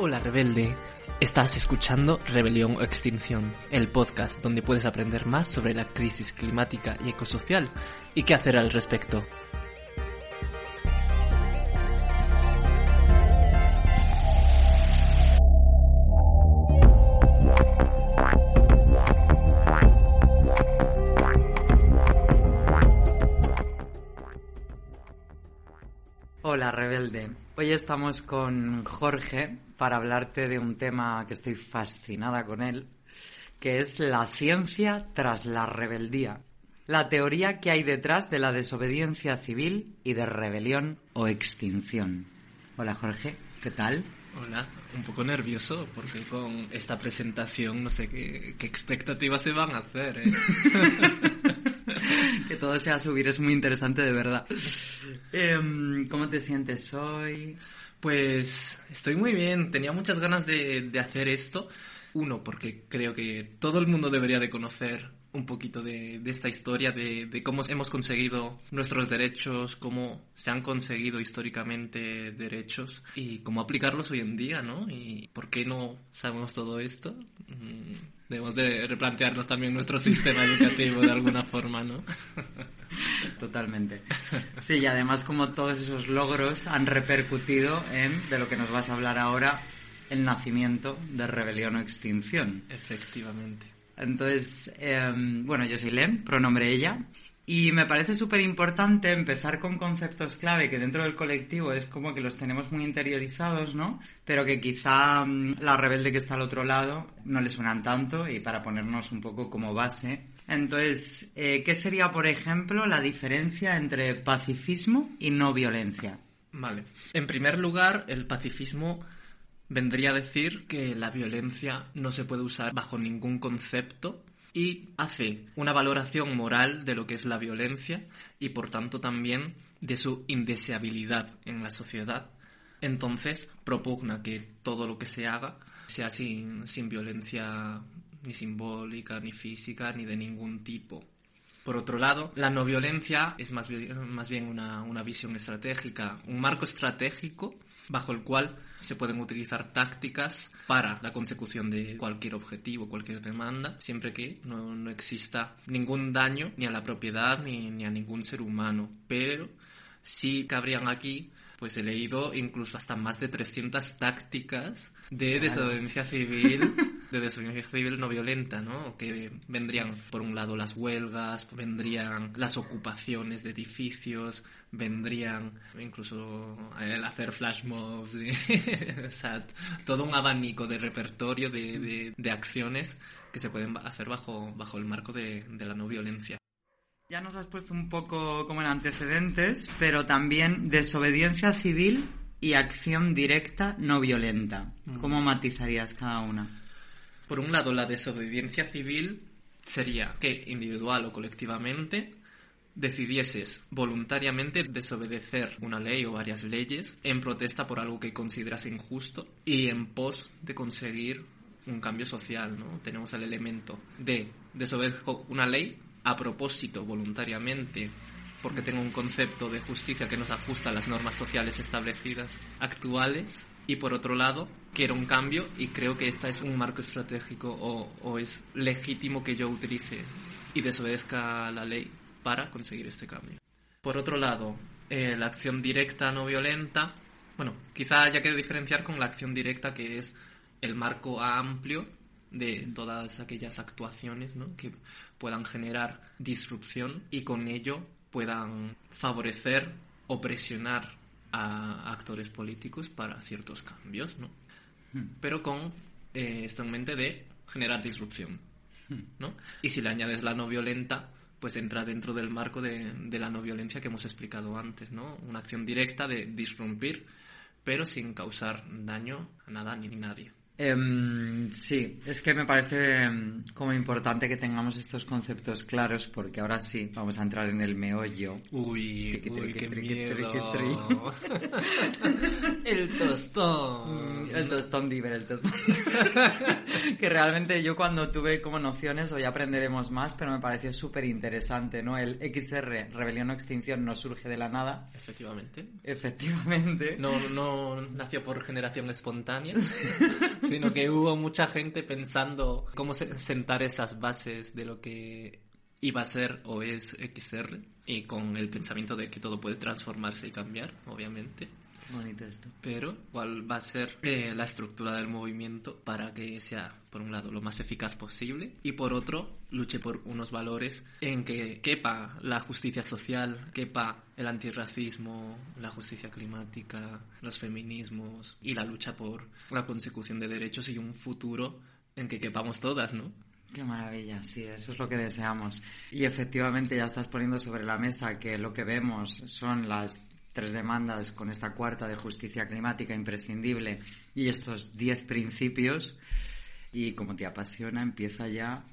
Hola rebelde, estás escuchando Rebelión o Extinción, el podcast donde puedes aprender más sobre la crisis climática y ecosocial y qué hacer al respecto. Hola rebelde, hoy estamos con Jorge para hablarte de un tema que estoy fascinada con él, que es la ciencia tras la rebeldía, la teoría que hay detrás de la desobediencia civil y de rebelión o extinción. Hola Jorge, ¿qué tal? Hola, un poco nervioso porque con esta presentación no sé qué, qué expectativas se van a hacer. ¿eh? que todo sea subir es muy interesante de verdad. Em, ¿Cómo te sientes hoy? Pues estoy muy bien, tenía muchas ganas de, de hacer esto. Uno, porque creo que todo el mundo debería de conocer un poquito de, de esta historia, de, de cómo hemos conseguido nuestros derechos, cómo se han conseguido históricamente derechos y cómo aplicarlos hoy en día, ¿no? Y por qué no sabemos todo esto. Mm, Debemos de replantearnos también nuestro sistema educativo de alguna forma, ¿no? Totalmente. Sí, y además como todos esos logros han repercutido en, de lo que nos vas a hablar ahora, el nacimiento de rebelión o extinción. Efectivamente. Entonces, eh, bueno, yo soy Lem, pronombre ella, y me parece súper importante empezar con conceptos clave que dentro del colectivo es como que los tenemos muy interiorizados, ¿no? Pero que quizá mm, la rebelde que está al otro lado no le suenan tanto y para ponernos un poco como base. Entonces, eh, ¿qué sería, por ejemplo, la diferencia entre pacifismo y no violencia? Vale. En primer lugar, el pacifismo vendría a decir que la violencia no se puede usar bajo ningún concepto y hace una valoración moral de lo que es la violencia y por tanto también de su indeseabilidad en la sociedad. Entonces propugna que todo lo que se haga sea sin, sin violencia ni simbólica, ni física, ni de ningún tipo. Por otro lado, la no violencia es más bien, más bien una, una visión estratégica, un marco estratégico bajo el cual se pueden utilizar tácticas para la consecución de cualquier objetivo, cualquier demanda, siempre que no, no exista ningún daño ni a la propiedad ni, ni a ningún ser humano. Pero sí cabrían aquí, pues he leído incluso hasta más de 300 tácticas de desobediencia civil, de desobediencia civil no violenta, ¿no? Que vendrían, por un lado, las huelgas, vendrían las ocupaciones de edificios, vendrían incluso el hacer flash mobs, y- o sea, todo un abanico de repertorio de, de- de acciones que se pueden hacer bajo, bajo el marco de, de la no violencia. Ya nos has puesto un poco como en antecedentes, pero también desobediencia civil y acción directa no violenta. ¿Cómo matizarías cada una? Por un lado, la desobediencia civil sería que individual o colectivamente decidieses voluntariamente desobedecer una ley o varias leyes en protesta por algo que consideras injusto y en pos de conseguir un cambio social, ¿no? Tenemos el elemento de desobedezco una ley a propósito voluntariamente porque tengo un concepto de justicia que nos ajusta a las normas sociales establecidas actuales y por otro lado quiero un cambio y creo que este es un marco estratégico o, o es legítimo que yo utilice y desobedezca la ley para conseguir este cambio. Por otro lado, eh, la acción directa no violenta, bueno, quizá haya que diferenciar con la acción directa que es el marco amplio de todas aquellas actuaciones ¿no? que puedan generar disrupción y con ello puedan favorecer o presionar a actores políticos para ciertos cambios, ¿no? Pero con eh, esto en mente de generar disrupción, ¿no? Y si le añades la no violenta, pues entra dentro del marco de, de la no violencia que hemos explicado antes, ¿no? Una acción directa de disrumpir, pero sin causar daño a nada ni a nadie. Em, sí, es que me parece em, como importante que tengamos estos conceptos claros porque ahora sí vamos a entrar en el meollo. Uy, Triqui, uy, triqui, qué triqui, miedo. triqui, el tostón. El tostón diver, el tostón. que realmente yo cuando tuve como nociones, hoy aprenderemos más, pero me pareció súper interesante, ¿no? El XR, rebelión o extinción, no surge de la nada. Efectivamente. Efectivamente. No, no nació por generación espontánea, sino que hubo mucha gente pensando cómo se- sentar esas bases de lo que iba a ser o es XR y con el pensamiento de que todo puede transformarse y cambiar, obviamente. Bonito esto. Pero cuál va a ser eh, la estructura del movimiento para que sea, por un lado, lo más eficaz posible y por otro, luche por unos valores en que quepa la justicia social, quepa el antirracismo, la justicia climática, los feminismos y la lucha por la consecución de derechos y un futuro en que quepamos todas, ¿no? Qué maravilla, sí, eso es lo que deseamos. Y efectivamente ya estás poniendo sobre la mesa que lo que vemos son las tres demandas con esta cuarta de justicia climática imprescindible y estos diez principios. Y como te apasiona, empieza ya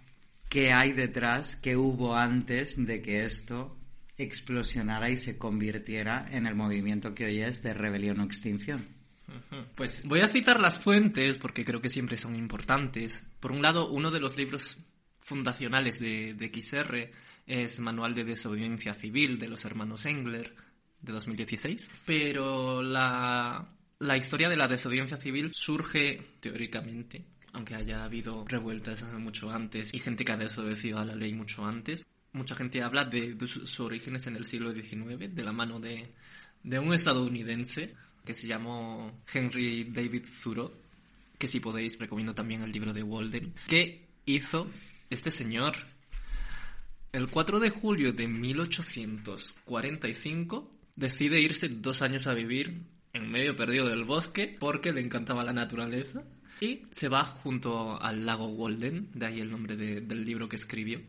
qué hay detrás, qué hubo antes de que esto explosionara y se convirtiera en el movimiento que hoy es de rebelión o extinción. Pues voy a citar las fuentes porque creo que siempre son importantes. Por un lado, uno de los libros fundacionales de, de XR es Manual de Desobediencia Civil de los hermanos Engler de 2016. Pero la, la historia de la desobediencia civil surge teóricamente, aunque haya habido revueltas mucho antes y gente que ha desobedecido a la ley mucho antes. Mucha gente habla de, sus orígenes en el siglo XIX, de la mano de, de un estadounidense que se llamó Henry David Thoreau, que si podéis recomiendo también el libro de Walden, que hizo este señor el 4 de julio de 1845 decide irse dos años a vivir en medio perdido del bosque porque le encantaba la naturaleza y se va junto al lago Walden, de ahí el nombre de- del libro que escribió.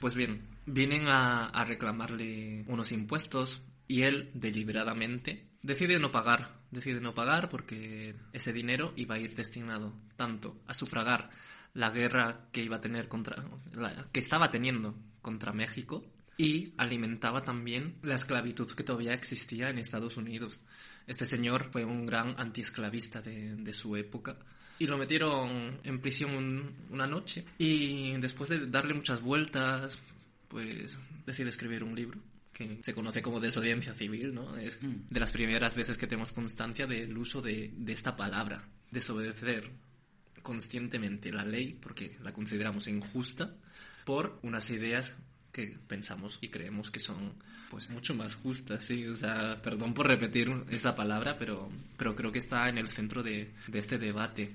Pues bien, vienen a, reclamarle unos impuestos y él deliberadamente decide no pagar, decide no pagar porque ese dinero iba a ir destinado tanto a sufragar la guerra que iba a tener contra que estaba teniendo contra México y alimentaba también la esclavitud que todavía existía en Estados Unidos. Este señor fue un gran antiesclavista de, de su época y lo metieron en prisión un- una noche y después de darle muchas vueltas, pues decide escribir un libro que se conoce como desobediencia civil, ¿no? Es de las primeras veces que tenemos constancia del uso de, de esta palabra, desobedecer conscientemente la ley porque la consideramos injusta por unas ideas que pensamos y creemos que son pues mucho más justas, sí, o sea, perdón por repetir esa palabra, pero, pero creo que está en el centro de, este debate.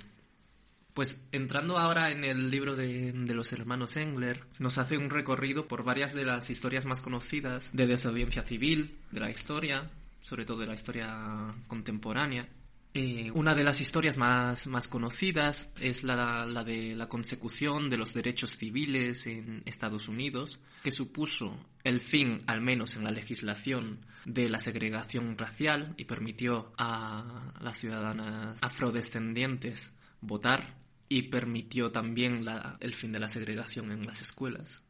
Pues entrando ahora en el libro de, de los hermanos Engler, nos hace un recorrido por varias de las historias más conocidas de desobediencia civil de la historia, sobre todo de la historia contemporánea. Eh, una de las historias más, más conocidas es la, la de la consecución de los derechos civiles en Estados Unidos, que supuso el fin, al menos en la legislación, de la segregación racial y permitió a las ciudadanas afrodescendientes votar y permitió también la- el fin de la segregación en las escuelas.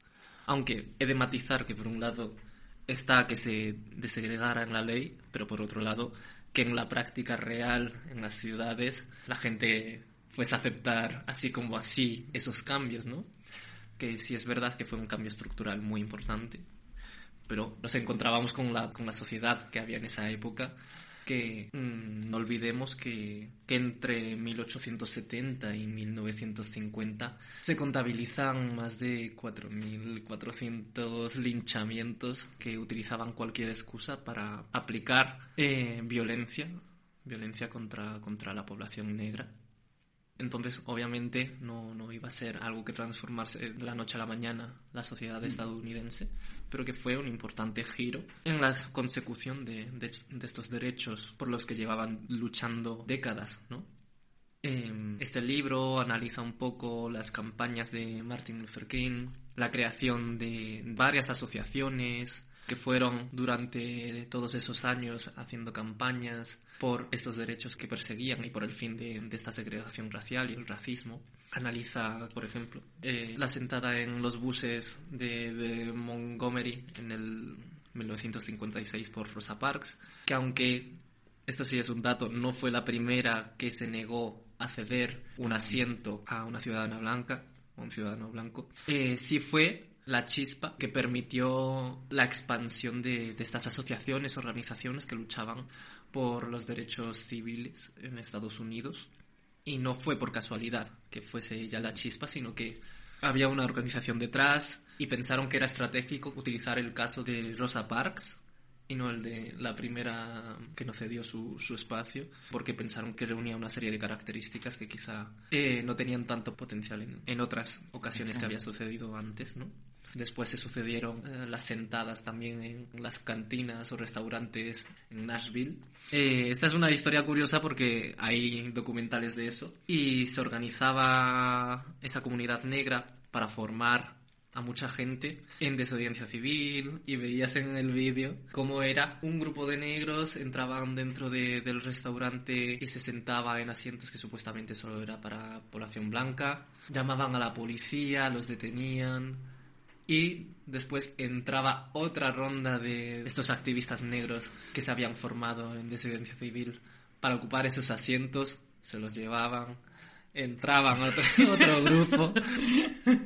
Aunque he de matizar que por un lado está que se desegregara en la ley, pero por otro lado que en la práctica real, en las ciudades, la gente fuese a aceptar así como así esos cambios, ¿no? Que sí es verdad que fue un cambio estructural muy importante, pero nos encontrábamos con la, con la sociedad que había en esa época, que mm, no olvidemos que, entre 1870 y 1950 se contabilizan más de 4.400 linchamientos que utilizaban cualquier excusa para aplicar eh, violencia, violencia contra, contra la población negra. Entonces, obviamente, no, no iba a ser algo que transformarse de la noche a la mañana la sociedad estadounidense, pero que fue un importante giro en la consecución de, de- de estos derechos por los que llevaban luchando décadas, ¿no? Eh, este libro analiza un poco las campañas de Martin Luther King, la creación de varias asociaciones que fueron durante todos esos años haciendo campañas por estos derechos que perseguían y por el fin de, de esta segregación racial y el racismo. Analiza, por ejemplo, eh, la sentada en los buses de, de Montgomery en el 1956 por Rosa Parks, que aunque esto sí es un dato, no fue la primera que se negó a ceder un asiento a una ciudadana blanca, a un ciudadano blanco, eh, sí fue la chispa que permitió la expansión de, de, estas asociaciones, organizaciones que luchaban por los derechos civiles en Estados Unidos. Y no fue por casualidad que fuese ella la chispa, sino que había una organización detrás y pensaron que era estratégico utilizar el caso de Rosa Parks y no el de la primera que no cedió su, su espacio, porque pensaron que reunía una serie de características que quizá eh, no tenían tanto potencial en, en otras ocasiones que había sucedido antes, ¿no? Después se sucedieron eh, las sentadas también en las cantinas o restaurantes en Nashville. Eh, esta es una historia curiosa porque hay documentales de eso. Y se organizaba esa comunidad negra para formar a mucha gente en desobediencia civil y veías en el vídeo cómo era un grupo de negros entraban dentro de, del restaurante y se sentaba en asientos que supuestamente solo era para población blanca llamaban a la policía los detenían y después entraba otra ronda de estos activistas negros que se habían formado en desidencia civil para ocupar esos asientos, se los llevaban, entraban otro, otro grupo,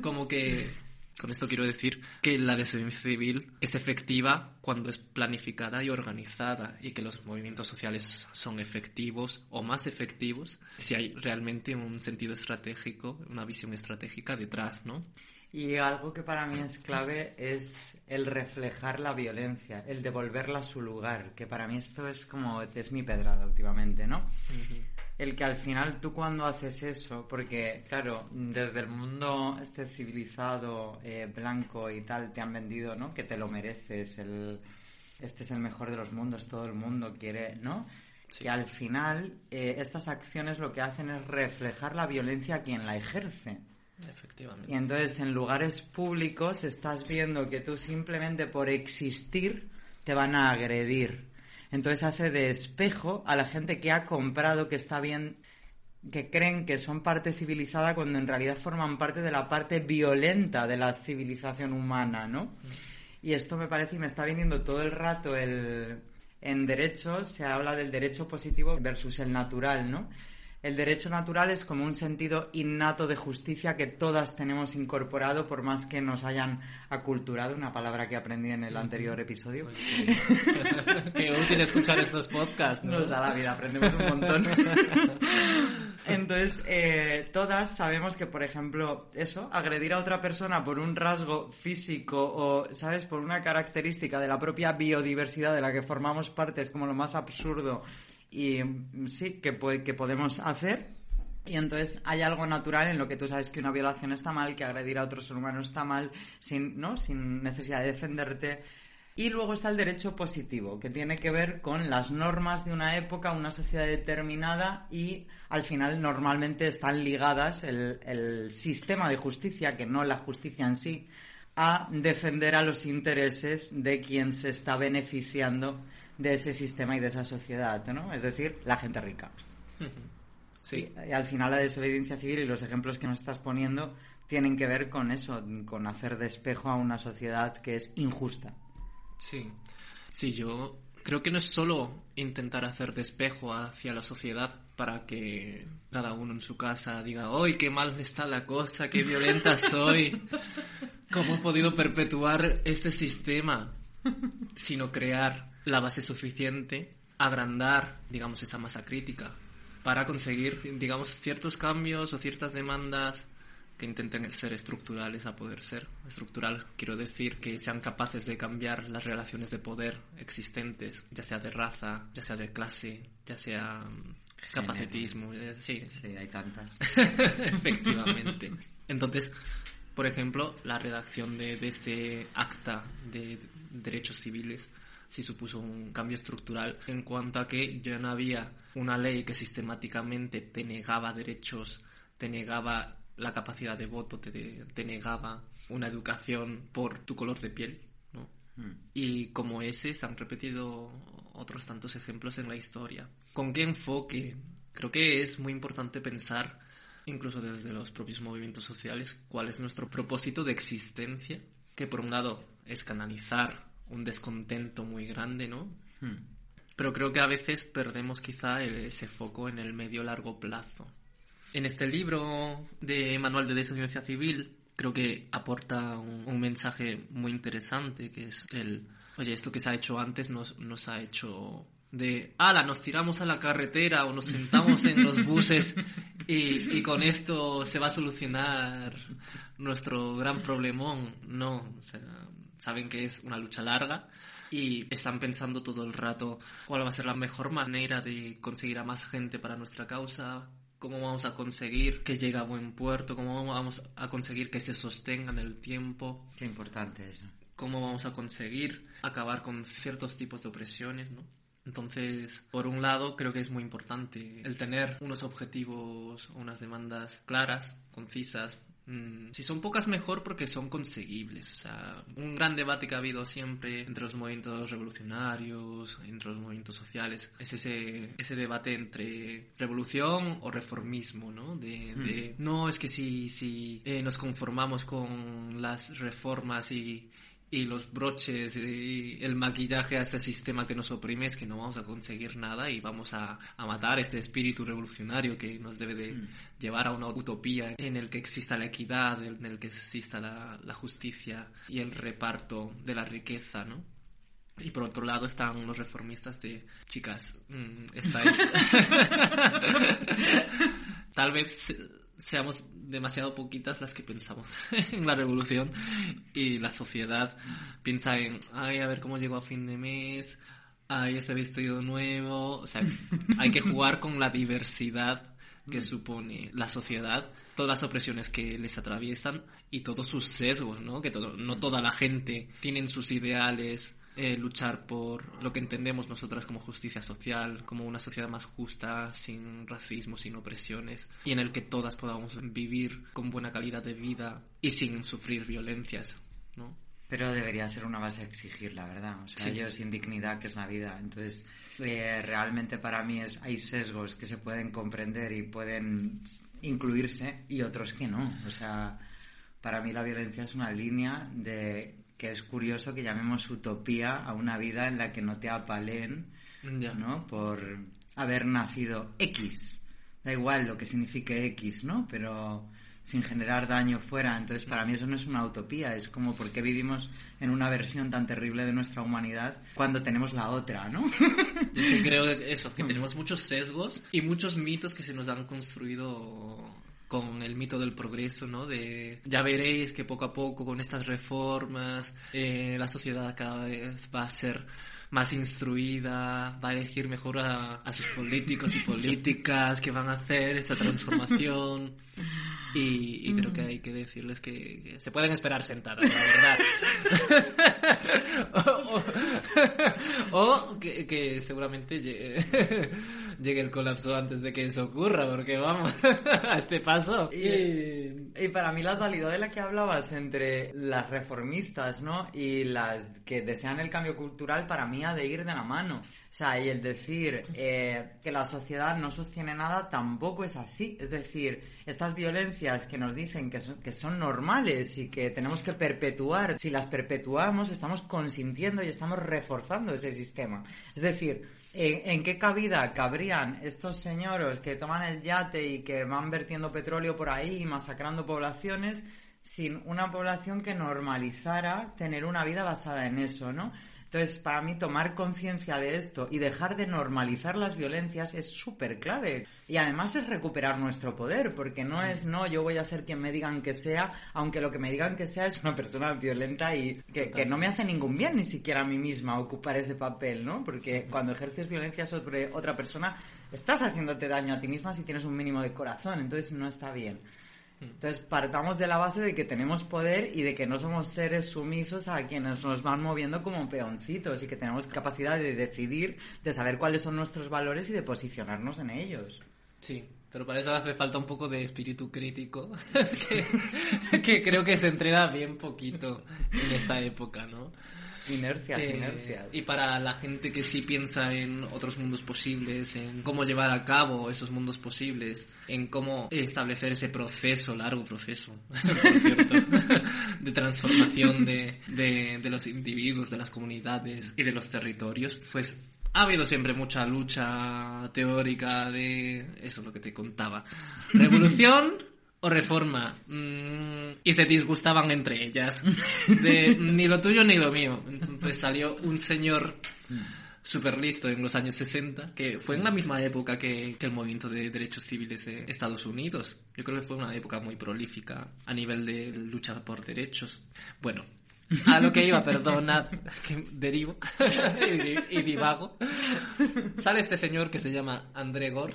como que con esto quiero decir que la desidencia civil es efectiva cuando es planificada y organizada y que los movimientos sociales son efectivos o más efectivos si hay realmente un sentido estratégico, una visión estratégica detrás, ¿no? Y algo que para mí es clave es el reflejar la violencia, el devolverla a su lugar, que para mí esto es como, es mi pedrada últimamente, ¿no? Uh -huh. El que al final tú cuando haces eso, porque claro, desde el mundo este civilizado, eh, blanco y tal, te han vendido, ¿no? Que te lo mereces, el, este es el mejor de los mundos, todo el mundo quiere, ¿no? Sí. Que al final eh, estas acciones lo que hacen es reflejar la violencia a quien la ejerce. Efectivamente. Y entonces en lugares públicos estás viendo que tú simplemente por existir te van a agredir. Entonces hace de espejo a la gente que ha comprado, que está bien, que creen que son parte civilizada cuando en realidad forman parte de la parte violenta de la civilización humana, ¿no? Y esto me parece y me está viniendo todo el rato el... En derecho se habla del derecho positivo versus el natural, ¿no? El derecho natural es como un sentido innato de justicia que todas tenemos incorporado por más que nos hayan aculturado, una palabra que aprendí en el anterior episodio. Pues sí. Qué útil escuchar estos podcasts. ¿no? Nos da la vida, aprendemos un montón. Entonces, eh, todas sabemos que, por ejemplo, eso, agredir a otra persona por un rasgo físico o, ¿sabes?, por una característica de la propia biodiversidad de la que formamos parte es como lo más absurdo y sí, que, que podemos hacer. Y entonces hay algo natural en lo que tú sabes que una violación está mal, que agredir a otro ser humano está mal, sin, ¿no? sin necesidad de defenderte. Y luego está el derecho positivo, que tiene que ver con las normas de una época, una sociedad determinada y al final normalmente están ligadas el sistema de justicia, que no la justicia en sí, a defender a los intereses de quien se está beneficiando de ese sistema y de esa sociedad, ¿no? Es decir, la gente rica. Sí. Y, y, al final la desobediencia civil y los ejemplos que nos estás poniendo tienen que ver con eso, con hacer de espejo a una sociedad que es injusta. Sí, sí, yo creo que no es solo intentar hacer de espejo hacia la sociedad para que cada uno en su casa diga, ¡ay, qué mal está la cosa, qué violenta soy! ¿Cómo he podido perpetuar este sistema? Sino crear la base suficiente, agrandar, digamos, esa masa crítica para conseguir, digamos, ciertos cambios o ciertas demandas que intenten ser estructurales a poder ser. Estructural quiero decir que sean capaces de cambiar las relaciones de poder existentes, ya sea de raza, ya sea de clase, ya sea capacitismo, eh, sí. Sí, hay tantas. Efectivamente. Entonces, por ejemplo, la redacción de, de este acta de derechos civiles sí supuso un cambio estructural en cuanto a que ya no había una ley que sistemáticamente te negaba derechos, te negaba la capacidad de voto, te, te negaba una educación por tu color de piel, ¿no? Y como ese se han repetido otros tantos ejemplos en la historia. ¿Con qué enfoque? Creo que es muy importante pensar, incluso desde los propios movimientos sociales, cuál es nuestro propósito de existencia, que por un lado es canalizar un descontento muy grande, ¿no? Pero creo que a veces perdemos quizá ese foco en el medio largo plazo. En este libro de Manual de Desobediencia Civil creo que aporta un, un mensaje muy interesante que es el, oye, esto que se ha hecho antes nos, nos ha hecho de, ala, nos tiramos a la carretera o nos sentamos en los buses y, y con esto se va a solucionar nuestro gran problemón. No, o sea, saben que es una lucha larga y están pensando todo el rato cuál va a ser la mejor manera de conseguir a más gente para nuestra causa, cómo vamos a conseguir que llegue a buen puerto, cómo vamos a conseguir que se sostenga en el tiempo, Qué importante eso. cómo vamos a conseguir acabar con ciertos tipos de opresiones, ¿no? Entonces, por un lado, creo que es muy importante el tener unos objetivos o unas demandas claras, concisas. Mm, Si son pocas, mejor porque son conseguibles. O sea, un gran debate que ha habido siempre entre los movimientos revolucionarios, entre los movimientos sociales, es ese, ese debate entre revolución o reformismo, ¿no? De, de, no, es que si, si eh, nos conformamos con las reformas y, y los broches y el maquillaje a este sistema que nos oprime es que no vamos a conseguir nada y vamos a, a matar este espíritu revolucionario que nos debe de llevar a una utopía en el que exista la equidad, en el que exista la, la justicia y el reparto de la riqueza, ¿no? Y por otro lado están los reformistas de chicas, mm, esta es tal vez seamos demasiado poquitas las que pensamos en la revolución y la sociedad piensa en, ay, a ver cómo llego a fin de mes, ay, este vestido nuevo, o sea, hay que jugar con la diversidad que supone la sociedad, todas las opresiones que les atraviesan y todos sus sesgos, ¿no? Que todo- no toda la gente tiene sus ideales eh, luchar por lo que entendemos nosotras como justicia social, como una sociedad más justa, sin racismo, sin opresiones, y en el que todas podamos vivir con buena calidad de vida y sin sufrir violencias, ¿no? Pero debería ser una base a exigir, la verdad. O sea, Sí. yo sin dignidad, que es la vida. Entonces, eh, realmente para mí es, hay sesgos que se pueden comprender y pueden incluirse y otros que no. O sea, para mí la violencia es una línea de que es curioso que llamemos utopía a una vida en la que no te apaleen, Ya. ¿no? Por haber nacido X. Da igual lo que signifique X, ¿no? Pero sin generar daño fuera. Entonces, para mí eso no es una utopía. Es como por qué vivimos en una versión tan terrible de nuestra humanidad cuando tenemos la otra, ¿no? Yo creo que eso, que tenemos muchos sesgos y muchos mitos que se nos han construido con el mito del progreso, ¿no? De ya veréis que poco a poco con estas reformas eh, la sociedad cada vez va a ser más instruida, va a elegir mejor a, a sus políticos y políticas que van a hacer esta transformación. Y, y creo que hay que decirles que, que se pueden esperar sentadas, la verdad. o o- o que, que seguramente llegue, llegue el colapso antes de que eso ocurra, porque vamos, a este paso. Y, y para mí la dualidad de la que hablabas entre las reformistas, ¿no? Y las que desean el cambio cultural, para mí ha de ir de la mano. O sea, y el decir eh, que la sociedad no sostiene nada tampoco es así. Es decir, estas violencias que nos dicen que son, que son normales y que tenemos que perpetuar, si las perpetuamos, estamos consintiendo y estamos reforzando ese sistema. Es decir, ¿En, en qué cabida cabrían estos señores que toman el yate y que van vertiendo petróleo por ahí y masacrando poblaciones sin una población que normalizara tener una vida basada en eso, ¿no? Entonces, para mí, tomar conciencia de esto y dejar de normalizar las violencias es súper clave. Y además es recuperar nuestro poder, porque no es, no, yo voy a ser quien me digan que sea, aunque lo que me digan que sea es una persona violenta y que, que no me hace ningún bien ni siquiera a mí misma ocupar ese papel, ¿no? Porque cuando ejerces violencia sobre otra persona, estás haciéndote daño a ti misma si tienes un mínimo de corazón, entonces no está bien. Entonces partamos de la base de que tenemos poder y de que no somos seres sumisos a quienes nos van moviendo como peoncitos y que tenemos capacidad de decidir, de saber cuáles son nuestros valores y de posicionarnos en ellos. Sí, pero para eso hace falta un poco de espíritu crítico, que, que creo que se entrena bien poquito en esta época, ¿no? Inercias, Eh, inercias. Y para la gente que sí piensa en otros mundos posibles, en cómo llevar a cabo esos mundos posibles, en cómo establecer ese proceso, largo proceso, por cierto, de transformación de, de, de los individuos, de las comunidades y de los territorios, pues ha habido siempre mucha lucha teórica de eso es lo que te contaba. Revolución o reforma. Mm, y se disgustaban entre ellas. De ni lo tuyo ni lo mío. Entonces salió un señor súper listo en los años 60, que fue en la misma época que, que el movimiento de derechos civiles de Estados Unidos. Yo creo que fue una época muy prolífica a nivel de lucha por derechos. Bueno, a lo que iba, perdonad, que derivo y, y divago. Sale este señor que se llama André Gord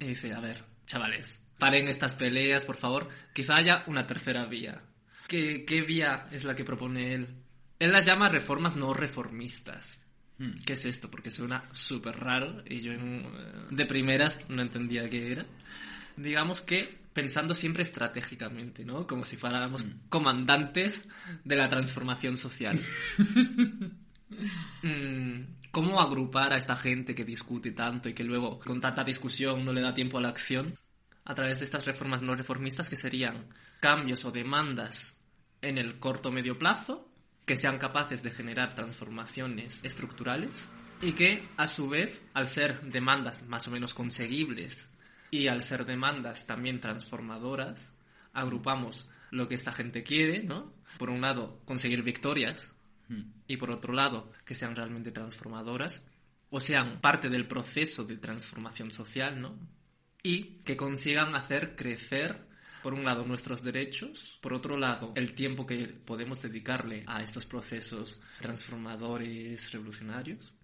y dice, a ver, chavales, paren estas peleas, por favor. Quizá haya una tercera vía. ¿Qué, qué vía es la que propone él? Él las llama reformas no reformistas. ¿Qué es esto? Porque suena súper raro y yo eh, de primeras no entendía qué era. Digamos que pensando siempre estratégicamente, ¿no? Como si fuéramos comandantes de la transformación social. Mm, ¿Cómo agrupar a esta gente que discute tanto y que luego con tanta discusión no le da tiempo a la acción? A través de estas reformas no reformistas que serían cambios o demandas en el corto medio plazo que sean capaces de generar transformaciones estructurales y que a su vez al ser demandas más o menos conseguibles y al ser demandas también transformadoras agrupamos lo que esta gente quiere, ¿no? Por un lado, conseguir victorias y por otro lado, que sean realmente transformadoras o sean parte del proceso de transformación social, ¿no? Y que consigan hacer crecer, por un lado, nuestros derechos, por otro lado, el tiempo que podemos dedicarle a estos procesos transformadores, revolucionarios,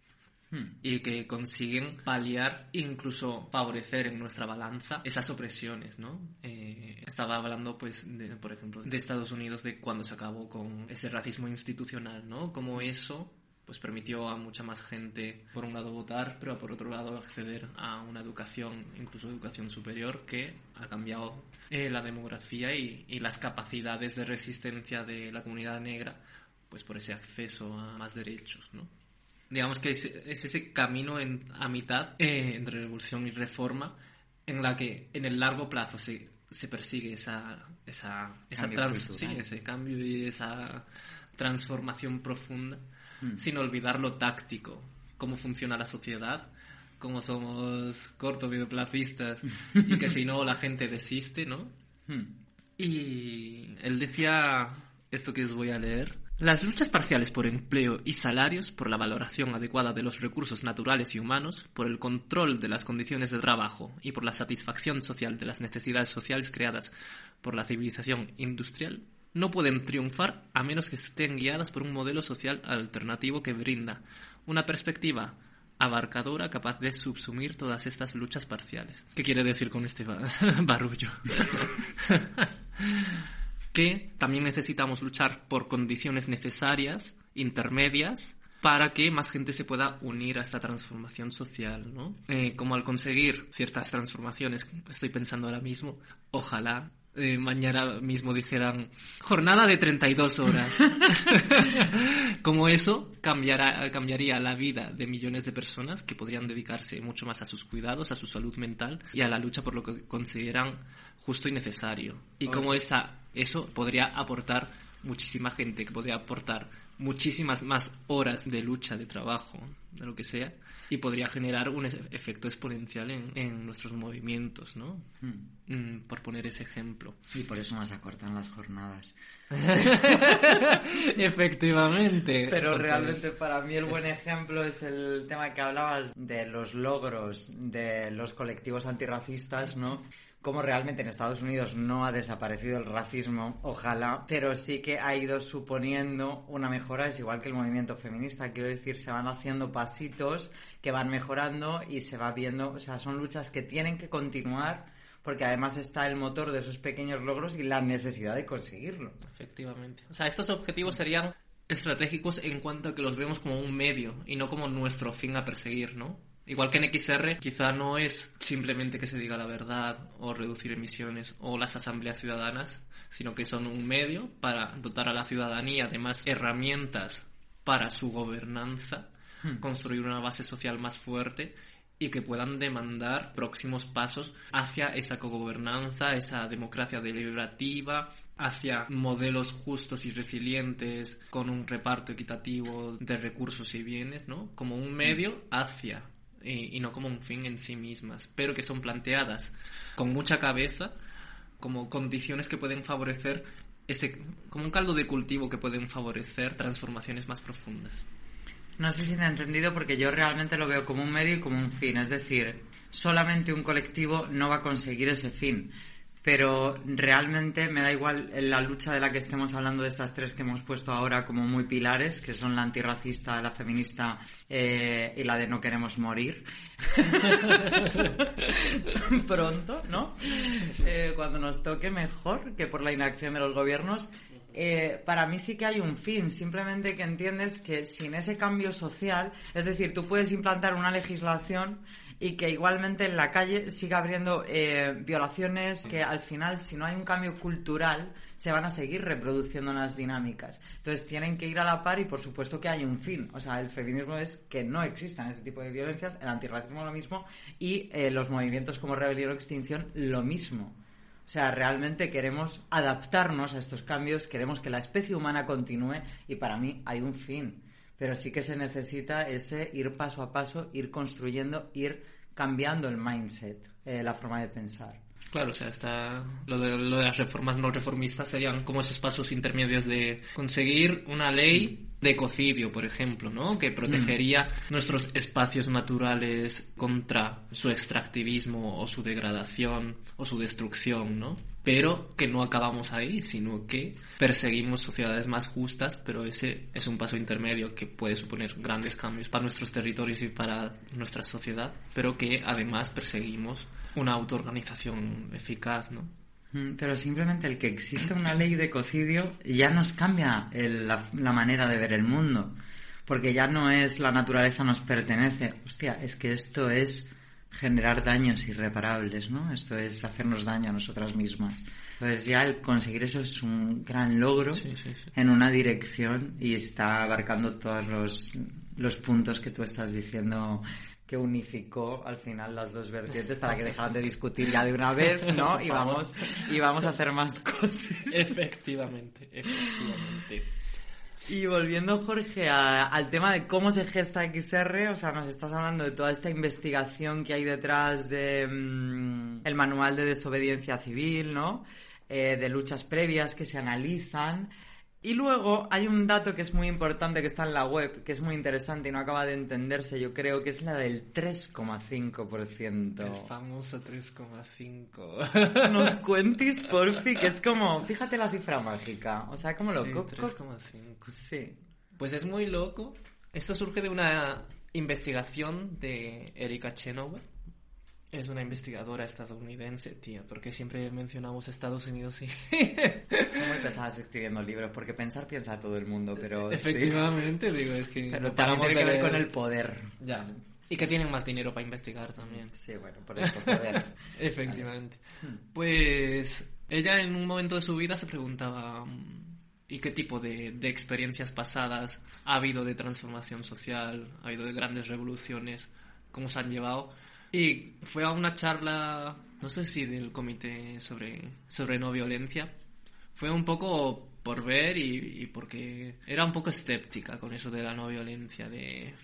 y que consiguen paliar, incluso favorecer en nuestra balanza esas opresiones, ¿no? Eh, estaba hablando, pues, de, por ejemplo, de Estados Unidos, de cuando se acabó con ese racismo institucional, ¿no? Como eso pues permitió a mucha más gente, por un lado, votar, pero por otro lado, acceder a una educación, incluso educación superior, que ha cambiado eh, la demografía y, y las capacidades de resistencia de la comunidad negra, pues por ese acceso a más derechos, ¿no? digamos que es, es ese camino en, a mitad eh, entre revolución y reforma en la que en el largo plazo se, se persigue esa, esa, esa Cambio trans- sí, ese cambio y esa transformación profunda sin olvidar lo táctico, cómo funciona la sociedad, cómo somos corto videoplacistas y que si no la gente desiste, ¿no? Y él decía esto que os voy a leer. Las luchas parciales por empleo y salarios, por la valoración adecuada de los recursos naturales y humanos, por el control de las condiciones de trabajo y por la satisfacción social de las necesidades sociales creadas por la civilización industrial, no pueden triunfar a menos que estén guiadas por un modelo social alternativo que brinda una perspectiva abarcadora capaz de subsumir todas estas luchas parciales. ¿Qué quiere decir con este ba- barullo? que también necesitamos luchar por condiciones necesarias, intermedias, para que más gente se pueda unir a esta transformación social, ¿no? Eh, como al conseguir ciertas transformaciones, estoy pensando ahora mismo, ojalá eh, mañana mismo dijeran jornada de 32 horas. como eso cambiará, cambiaría la vida de millones de personas que podrían dedicarse mucho más a sus cuidados, a su salud mental y a la lucha por lo que consideran justo y necesario. Y como esa, eso podría aportar muchísima gente, que podría aportar muchísimas más horas de lucha, de trabajo, de lo que sea, y podría generar un e- efecto exponencial en, en nuestros movimientos, ¿no? Mm, por poner ese ejemplo. Y por eso nos acortan las jornadas. Efectivamente. Pero Porque- realmente para mí el buen ejemplo es el tema que hablabas de los logros de los colectivos antirracistas, ¿no? Como realmente en Estados Unidos no ha desaparecido el racismo, ojalá, pero sí que ha ido suponiendo una mejora, es igual que el movimiento feminista, quiero decir, se van haciendo pasitos que van mejorando y se va viendo, o sea, son luchas que tienen que continuar porque además está el motor de esos pequeños logros y la necesidad de conseguirlo. Efectivamente. O sea, estos objetivos serían estratégicos en cuanto a que los vemos como un medio y no como nuestro fin a perseguir, ¿no? Igual que en XR, quizá no es simplemente que se diga la verdad o reducir emisiones o las asambleas ciudadanas, sino que son un medio para dotar a la ciudadanía de más herramientas para su gobernanza, construir una base social más fuerte y que puedan demandar próximos pasos hacia esa cogobernanza, esa democracia deliberativa, hacia modelos justos y resilientes con un reparto equitativo de recursos y bienes, ¿no? Como un medio hacia y, no como un fin en sí mismas, pero que son planteadas con mucha cabeza como condiciones que pueden favorecer ese como un caldo de cultivo que pueden favorecer transformaciones más profundas. No sé si te he entendido porque yo realmente lo veo como un medio y como un fin. Es decir, solamente un colectivo no va a conseguir ese fin. Pero realmente me da igual la lucha de la que estemos hablando de estas tres que hemos puesto ahora como muy pilares, que son la antirracista, la feminista eh, y la de no queremos morir. Pronto, ¿no? Eh, cuando nos toque mejor que por la inacción de los gobiernos. Eh, para mí sí que hay un fin, simplemente que entiendes que sin ese cambio social, es decir, tú puedes implantar una legislación y que igualmente en la calle siga habiendo eh, violaciones que al final, si no hay un cambio cultural, se van a seguir reproduciendo las dinámicas. Entonces tienen que ir a la par y por supuesto que hay un fin. O sea, el feminismo es que no existan ese tipo de violencias, el antirracismo lo mismo y eh, los movimientos como rebelión o extinción lo mismo. O sea, realmente queremos adaptarnos a estos cambios, queremos que la especie humana continúe y para mí hay un fin. Pero sí que se necesita ese ir paso a paso, ir construyendo, ir cambiando el mindset, eh, la forma de pensar. Claro, o sea, está lo de, lo de las reformas no reformistas serían como esos pasos intermedios de conseguir una ley de ecocidio, por ejemplo, ¿no? Que protegería nuestros espacios naturales contra su extractivismo o su degradación o su destrucción, ¿no? Pero que no acabamos ahí, sino que perseguimos sociedades más justas, pero ese es un paso intermedio que puede suponer grandes cambios para nuestros territorios y para nuestra sociedad, pero que además perseguimos una autoorganización eficaz, ¿no? Pero simplemente el que exista una ley de ecocidio ya nos cambia el- la, la manera de ver el mundo. Porque ya no es la naturaleza nos pertenece. Hostia, es que esto es generar daños irreparables, ¿no? Esto es hacernos daño a nosotras mismas. Entonces ya el conseguir eso es un gran logro Sí, sí, sí. en una dirección y está abarcando todos los, los puntos que tú estás diciendo que unificó al final las dos vertientes para que dejaran de discutir ya de una vez, ¿no? Y vamos, y vamos a hacer más cosas. Efectivamente, efectivamente. Y volviendo, Jorge, a- al tema de cómo se gesta XR, o sea, nos estás hablando de toda esta investigación que hay detrás de mm, el manual de desobediencia civil, ¿no? Eh, de luchas previas que se analizan. Y luego hay un dato que es muy importante que está en la web, que es muy interesante y no acaba de entenderse, yo creo, que es la del 3,5%. El famoso 3,5. Nos cuentis, porfi, que es como, fíjate la cifra mágica, o sea, como lo... Sí, co- co- 3,5. Sí. Pues es muy loco. Esto surge de una investigación de Erika Chenoweth. Es una investigadora estadounidense, tía, porque siempre mencionamos Estados Unidos y... Son muy pesadas escribiendo libros, porque pensar piensa todo el mundo, pero sí. Efectivamente, digo, es que... Pero no también tiene que ver con el poder. Ya. Y que tienen más dinero para investigar también. Sí, bueno, por eso, poder. Efectivamente. Pues ella en un momento de su vida se preguntaba mm, ¿y qué tipo de, de experiencias pasadas ha habido de transformación social? ¿Ha habido de grandes revoluciones? ¿Cómo se han llevado? Y fue a una charla, no sé si del comité sobre, sobre no violencia. Fue un poco por ver y, y porque era un poco escéptica con eso de la no violencia, de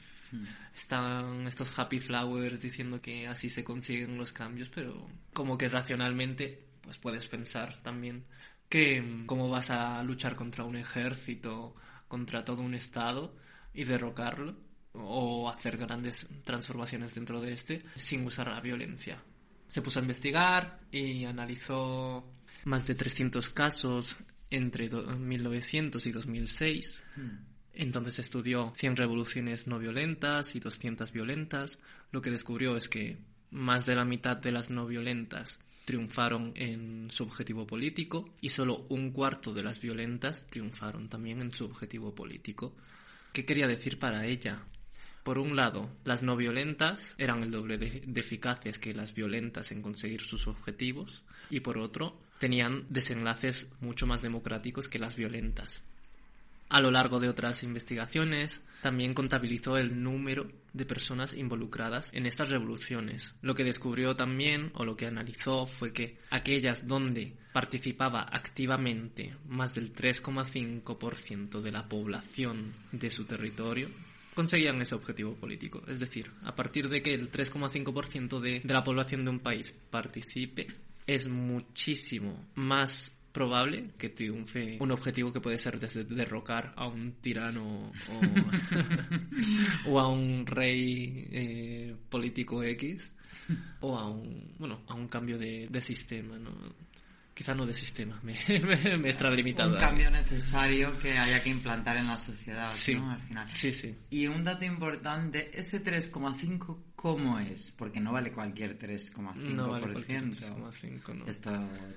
están estos happy flowers diciendo que así se consiguen los cambios, pero como que racionalmente pues puedes pensar también que cómo vas a luchar contra un ejército, contra todo un estado y derrocarlo o hacer grandes transformaciones dentro de este sin usar la violencia. Se puso a investigar y analizó más de 300 casos entre do- 1900 y 2006. Entonces estudió 100 revoluciones no violentas y 200 violentas. Lo que descubrió es que más de la mitad de las no violentas triunfaron en su objetivo político y solo un cuarto de las violentas triunfaron también en su objetivo político. ¿Qué quería decir para ella? Por un lado, las no violentas eran el doble de, de, eficaces que las violentas en conseguir sus objetivos y por otro, tenían desenlaces mucho más democráticos que las violentas. A lo largo de otras investigaciones, también contabilizó el número de personas involucradas en estas revoluciones. Lo que descubrió también, o lo que analizó, fue que aquellas donde participaba activamente más del 3,5% de la población de su territorio, conseguían ese objetivo político. Es decir, a partir de que el 3,5% de, de la población de un país participe, es muchísimo más probable que triunfe un objetivo que puede ser desde derrocar a un tirano o, a un rey eh, político X o a un bueno a un cambio de, de sistema ¿no? Quizá no de sistema, me, me, me he extralimitado. Un cambio necesario que haya que implantar en la sociedad, sí. ¿no? Al final. Sí, sí. Y un dato importante, ese 3,5, ¿cómo es? Porque no vale cualquier 3,5%. No vale cualquier 3,5, no. Esto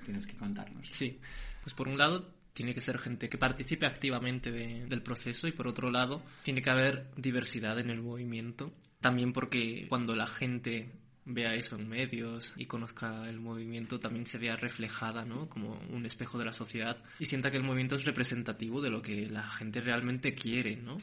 tienes que contarnos. Sí, pues por un lado tiene que ser gente que participe activamente de, del proceso y por otro lado tiene que haber diversidad en el movimiento. También porque cuando la gente vea eso en medios y conozca el movimiento, también se vea reflejada, ¿no? Como un espejo de la sociedad y sienta que el movimiento es representativo de lo que la gente realmente quiere, ¿no?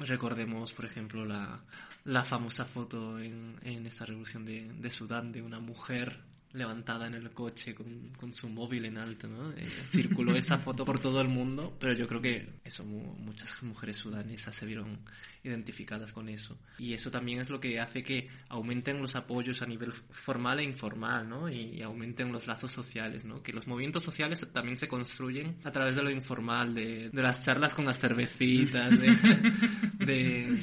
Recordemos, por ejemplo, la, la famosa foto en, en esta revolución de, de, Sudán de una mujer levantada en el coche con, con su móvil en alto, ¿no? Eh, circuló esa foto por todo el mundo, pero yo creo que eso, muchas mujeres sudanesas se vieron identificadas con eso. Y eso también es lo que hace que aumenten los apoyos a nivel formal e informal, ¿no? Y, y aumenten los lazos sociales, ¿no? Que los movimientos sociales también se construyen a través de lo informal, de, de las charlas con las cervecitas, de, de,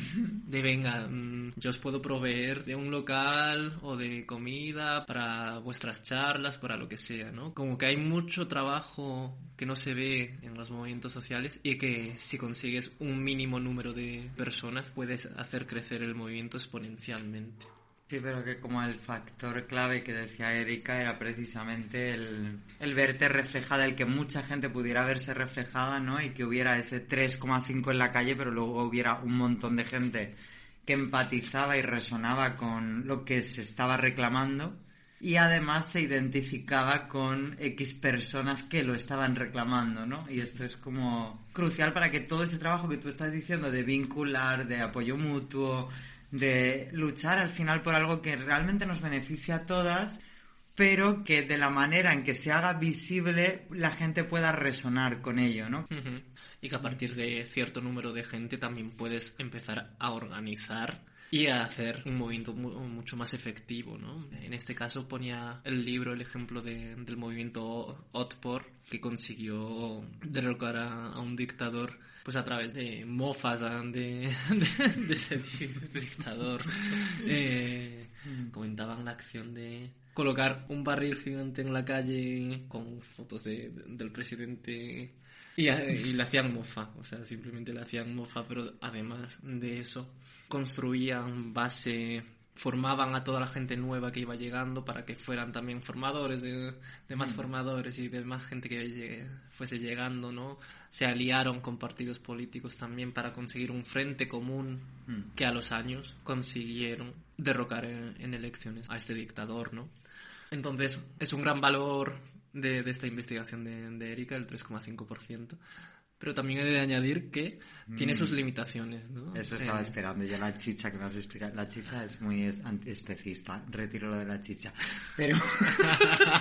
de venga, yo os puedo proveer de un local o de comida para vuestras charlas, para lo que sea, ¿no? Como que hay mucho trabajo que no se ve en los movimientos sociales y que si consigues un mínimo número de personas puedes hacer crecer el movimiento exponencialmente. Sí, pero que como el factor clave que decía Erika era precisamente el, el, verte reflejada, el que mucha gente pudiera verse reflejada, ¿no? Y que hubiera ese 3,5 en la calle, pero luego hubiera un montón de gente que empatizaba y resonaba con lo que se estaba reclamando y además se identificaba con X personas que lo estaban reclamando, ¿no? Y esto es como crucial para que todo ese trabajo que tú estás diciendo de vincular, de apoyo mutuo, de luchar al final por algo que realmente nos beneficia a todas, pero que de la manera en que se haga visible la gente pueda resonar con ello, ¿no? Uh -huh. Y que a partir de cierto número de gente también puedes empezar a organizar y a hacer un movimiento mu mucho más efectivo, ¿no? En este caso ponía el libro el ejemplo de, del movimiento Otpor que consiguió derrocar a, a, un dictador pues a través de mofas de, de, de ese dictador. Eh, comentaban la acción de colocar un barril gigante en la calle con fotos de, del presidente y, y, le hacían mofa, o sea, simplemente le hacían mofa, pero además de eso construían base, formaban a toda la gente nueva que iba llegando para que fueran también formadores de, de más mm. formadores y de más gente que llegue, fuese llegando, ¿no? Se aliaron con partidos políticos también para conseguir un frente común mm. que a los años consiguieron derrocar en, en elecciones a este dictador, ¿no? Entonces, es un gran valor de, de esta investigación de, de Erika, el 3,5%. Pero también he de añadir que mm. tiene sus limitaciones, ¿no? Eso estaba eh... esperando yo, la chicha que me has explicado. La chicha es muy especista, retiro lo de la chicha. Pero,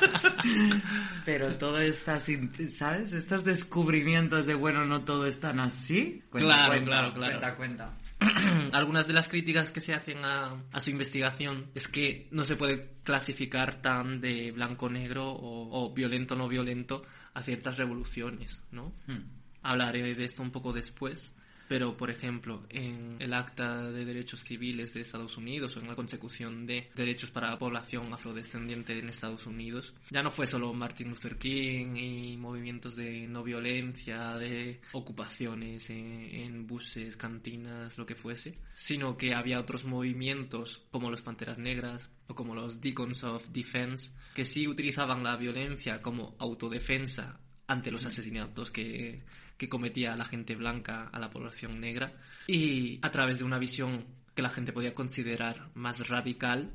pero todo estas, ¿sabes? Estos descubrimientos de, bueno, no todo es tan así. Cuenta, claro, cuenta, claro, claro. Cuenta, cuenta. algunas de las críticas que se hacen a, a, su investigación es que no se puede clasificar tan de blanco-negro o, o violento-no violento a ciertas revoluciones, ¿no? Hmm. Hablaré de esto un poco después. Pero por ejemplo, en el Acta de Derechos Civiles de Estados Unidos o en la consecución de derechos para la población afrodescendiente en Estados Unidos, ya no fue solo Martin Luther King y movimientos de no violencia, de ocupaciones en, en buses, cantinas, lo que fuese, sino que había otros movimientos como los Panteras Negras, o como los Deacons of Defense, que sí utilizaban la violencia como autodefensa ante los asesinatos que, que cometía la gente blanca a la población negra. Y a través de una visión que la gente podía considerar más radical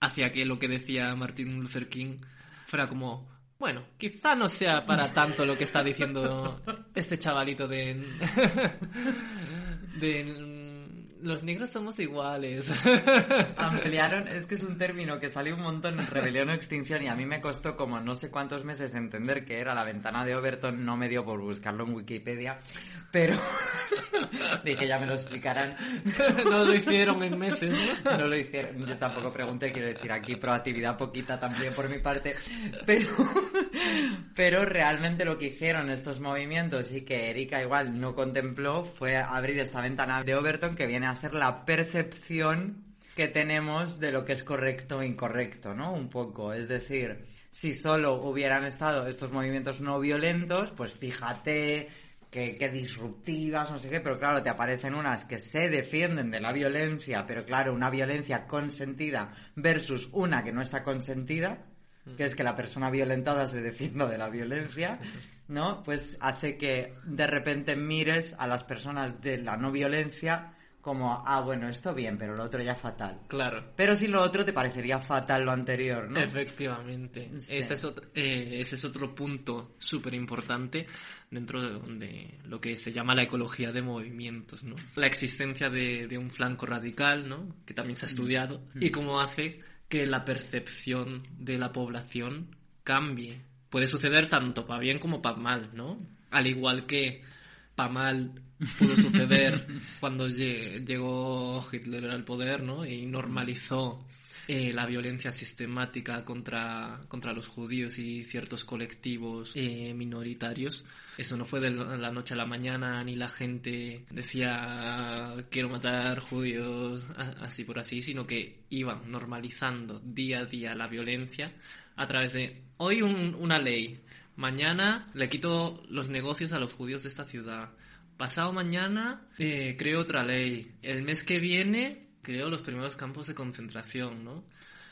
hacia que lo que decía Martin Luther King fuera como bueno, quizá no sea para tanto lo que está diciendo este chavalito de de los negros somos iguales. Ampliaron, es que es un término que salió un montón en Rebelión o Extinción y a mí me costó como no sé cuántos meses entender que era la ventana de Overton, no me dio por buscarlo en Wikipedia, pero dije ya me lo explicarán. no lo hicieron en meses. ¿no? no lo hicieron, yo tampoco pregunté, quiero decir, aquí proactividad poquita también por mi parte, pero, pero realmente lo que hicieron estos movimientos y que Erika igual no contempló fue abrir esta ventana de Overton que viene a ser la percepción que tenemos de lo que es correcto e incorrecto, ¿no? Un poco, es decir, si solo hubieran estado estos movimientos no violentos, pues fíjate que, disruptivas, no sé qué, pero claro, te aparecen unas que se defienden de la violencia, pero claro, una violencia consentida versus una que no está consentida, que es que la persona violentada se defienda de la violencia, ¿no? Pues hace que de repente mires a las personas de la no violencia como, ah, bueno, esto bien, pero lo otro ya fatal. Claro. Pero si lo otro te parecería fatal lo anterior, ¿no? Efectivamente. Sí. Ese, es otro, eh, ese es otro punto súper importante dentro de, de, lo que se llama la ecología de movimientos, ¿no? La existencia de, de un flanco radical, ¿no? Que también se ha estudiado, mm. y cómo hace que la percepción de la población cambie. Puede suceder tanto para bien como para mal, ¿no? Al igual que para mal pudo suceder cuando llegó Hitler al poder, ¿no? Y normalizó eh, la violencia sistemática contra, contra los judíos y ciertos colectivos eh, minoritarios. Eso no fue de la noche a la mañana, ni la gente decía quiero matar judíos así por así, sino que iban normalizando día a día la violencia a través de hoy un, una ley, mañana le quito los negocios a los judíos de esta ciudad. Pasado mañana eh, creo otra ley. El mes que viene creo los primeros campos de concentración, ¿no?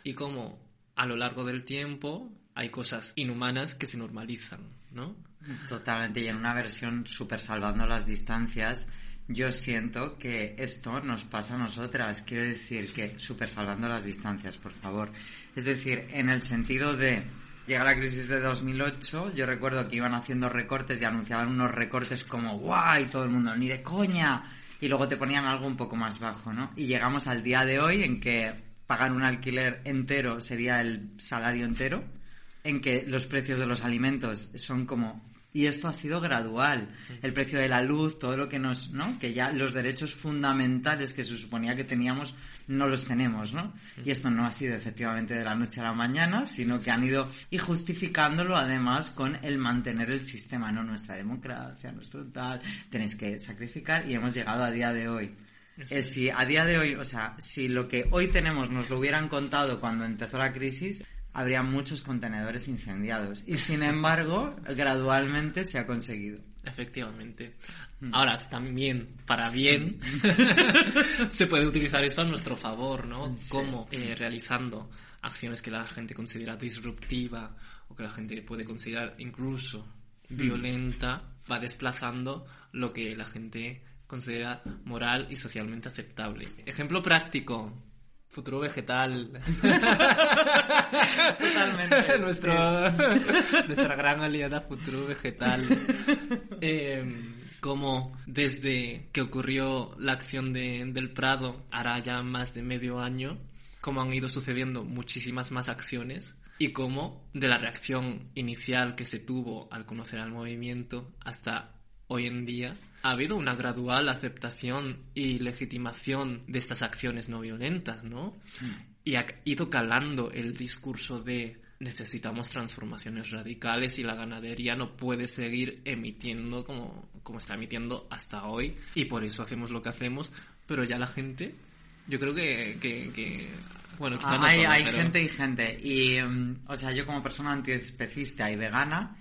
Y como a lo largo del tiempo hay cosas inhumanas que se normalizan, ¿no? Totalmente, y en una versión súper salvando las distancias, yo siento que esto nos pasa a nosotras. Quiero decir que súper salvando las distancias, por favor. Es decir, en el sentido de llega la crisis de 2008, yo recuerdo que iban haciendo recortes y anunciaban unos recortes como guay, todo el mundo, ni de coña, y luego te ponían algo un poco más bajo, ¿no? Y llegamos al día de hoy en que pagar un alquiler entero sería el salario entero, en que los precios de los alimentos son como y esto ha sido gradual. El precio de la luz, todo lo que nos, ¿no? Que ya los derechos fundamentales que se suponía que teníamos no los tenemos, ¿no? Y esto no ha sido efectivamente de la noche a la mañana, sino que han ido y justificándolo además con el mantener el sistema, no nuestra democracia, nuestro tal, tenéis que sacrificar y hemos llegado a día de hoy. Eh, si a día de hoy, o sea, si lo que hoy tenemos nos lo hubieran contado cuando empezó la crisis, habría muchos contenedores incendiados. Y sin embargo, gradualmente se ha conseguido. Efectivamente. Ahora, también, para bien, se puede utilizar esto a nuestro favor, ¿no? Sí. Como eh, realizando acciones que la gente considera disruptiva o que la gente puede considerar incluso violenta, va desplazando lo que la gente considera moral y socialmente aceptable. Ejemplo práctico, futuro vegetal. Totalmente. Nuestro, nuestra gran aliada futuro vegetal. Eh, como desde que ocurrió la acción de, del Prado, hará ya más de medio año, como han ido sucediendo muchísimas más acciones y cómo de la reacción inicial que se tuvo al conocer al movimiento hasta hoy en día ha habido una gradual aceptación y legitimación de estas acciones no violentas, ¿no? Mm. Y ha ido calando el discurso de necesitamos transformaciones radicales y la ganadería no puede seguir emitiendo como, como está emitiendo hasta hoy y por eso hacemos lo que hacemos, pero ya la gente, yo creo que, que, que- bueno, Ah, hay hay pero- gente y gente. Y, mm, o sea, yo como persona antiespecista y vegana,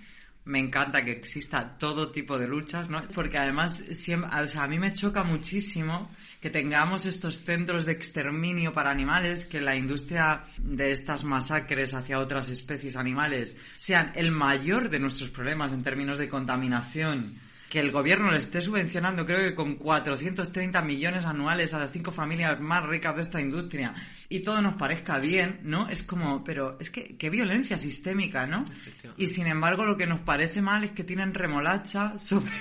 me encanta que exista todo tipo de luchas, ¿no? Porque además, siempre, o sea, a mí me choca muchísimo que tengamos estos centros de exterminio para animales, que la industria de estas masacres hacia otras especies animales sean el mayor de nuestros problemas en términos de contaminación que el gobierno le esté subvencionando, creo que con 430 millones anuales a las cinco familias más ricas de esta industria y todo nos parezca bien, ¿no? Es como, pero es que qué violencia sistémica, ¿no? Y sin embargo lo que nos parece mal es que tienen remolacha sobre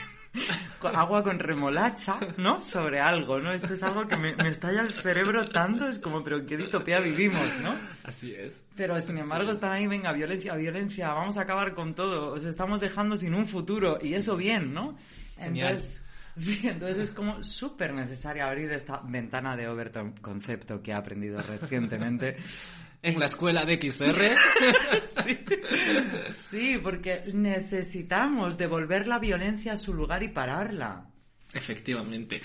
agua con remolacha, ¿no? Sobre algo, ¿no? Esto es algo que me, me estalla el cerebro tanto, es como, pero en qué distopía vivimos, ¿no? Así es. Pero sin embargo están ahí, venga, violencia, violencia, vamos a acabar con todo, os estamos dejando sin un futuro y eso bien, ¿no? Genial. Entonces, sí, entonces es como súper necesario abrir esta ventana de Overton concepto que he aprendido recientemente. En la escuela de XR, Sí, porque necesitamos devolver la violencia a su lugar y pararla. efectivamente.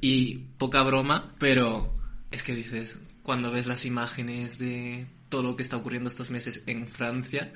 Y poca broma, pero es que dices, cuando ves las imágenes de todo lo que está ocurriendo estos meses en Francia,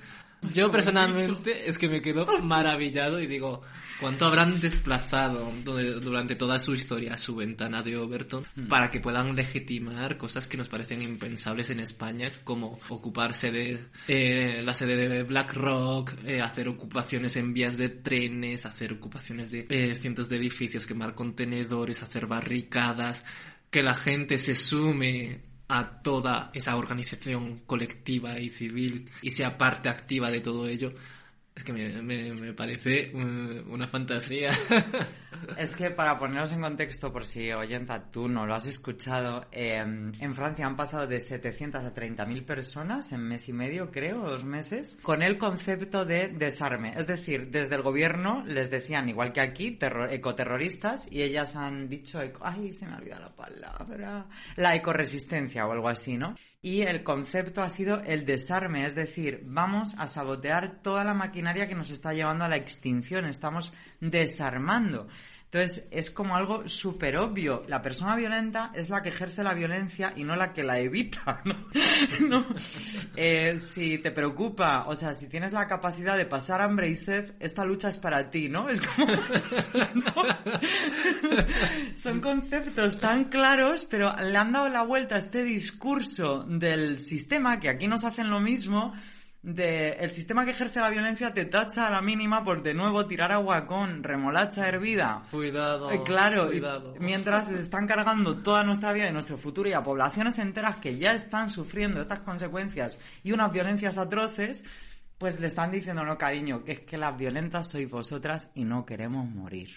yo personalmente es que me quedo maravillado y digo, ¿cuánto habrán desplazado du- durante toda su historia su ventana de Overton para que puedan legitimar cosas que nos parecen impensables en España, como ocuparse de eh, la sede de BlackRock, eh, hacer ocupaciones en vías de trenes, hacer ocupaciones de eh, cientos de edificios, quemar contenedores, hacer barricadas, que la gente se sume a toda esa organización colectiva y civil y sea parte activa de todo ello, es que me, me- parece eh, una fantasía. Es que para poneros en contexto, por si oyenta tú no lo has escuchado, eh, en Francia han pasado de 700 a 30.000 personas en mes y medio, creo, dos meses, con el concepto de desarme. Es decir, desde el gobierno les decían, igual que aquí, terror- ecoterroristas, y ellas han dicho, ay, se me olvida la palabra, la ecoresistencia o algo así, ¿no? Y el concepto ha sido el desarme, es decir, vamos a sabotear toda la maquinaria que nos está llevando a la extinción, estamos desarmando. Entonces es como algo súper obvio. La persona violenta es la que ejerce la violencia y no la que la evita, ¿no? Eh, si te preocupa, o sea, si tienes la capacidad de pasar hambre y sed, esta lucha es para ti, ¿no? Es como... ¿no? Son conceptos tan claros, pero le han dado la vuelta a este discurso del sistema, que aquí nos hacen lo mismo, de el sistema que ejerce la violencia te tacha a la mínima por de nuevo tirar agua con remolacha hervida. cuidado. Eh, claro, y cuidado. mientras se están cargando toda nuestra vida y nuestro futuro y a poblaciones enteras que ya están sufriendo estas consecuencias y unas violencias atroces, pues le están diciendo, no cariño, que es que las violentas sois vosotras y no queremos morir.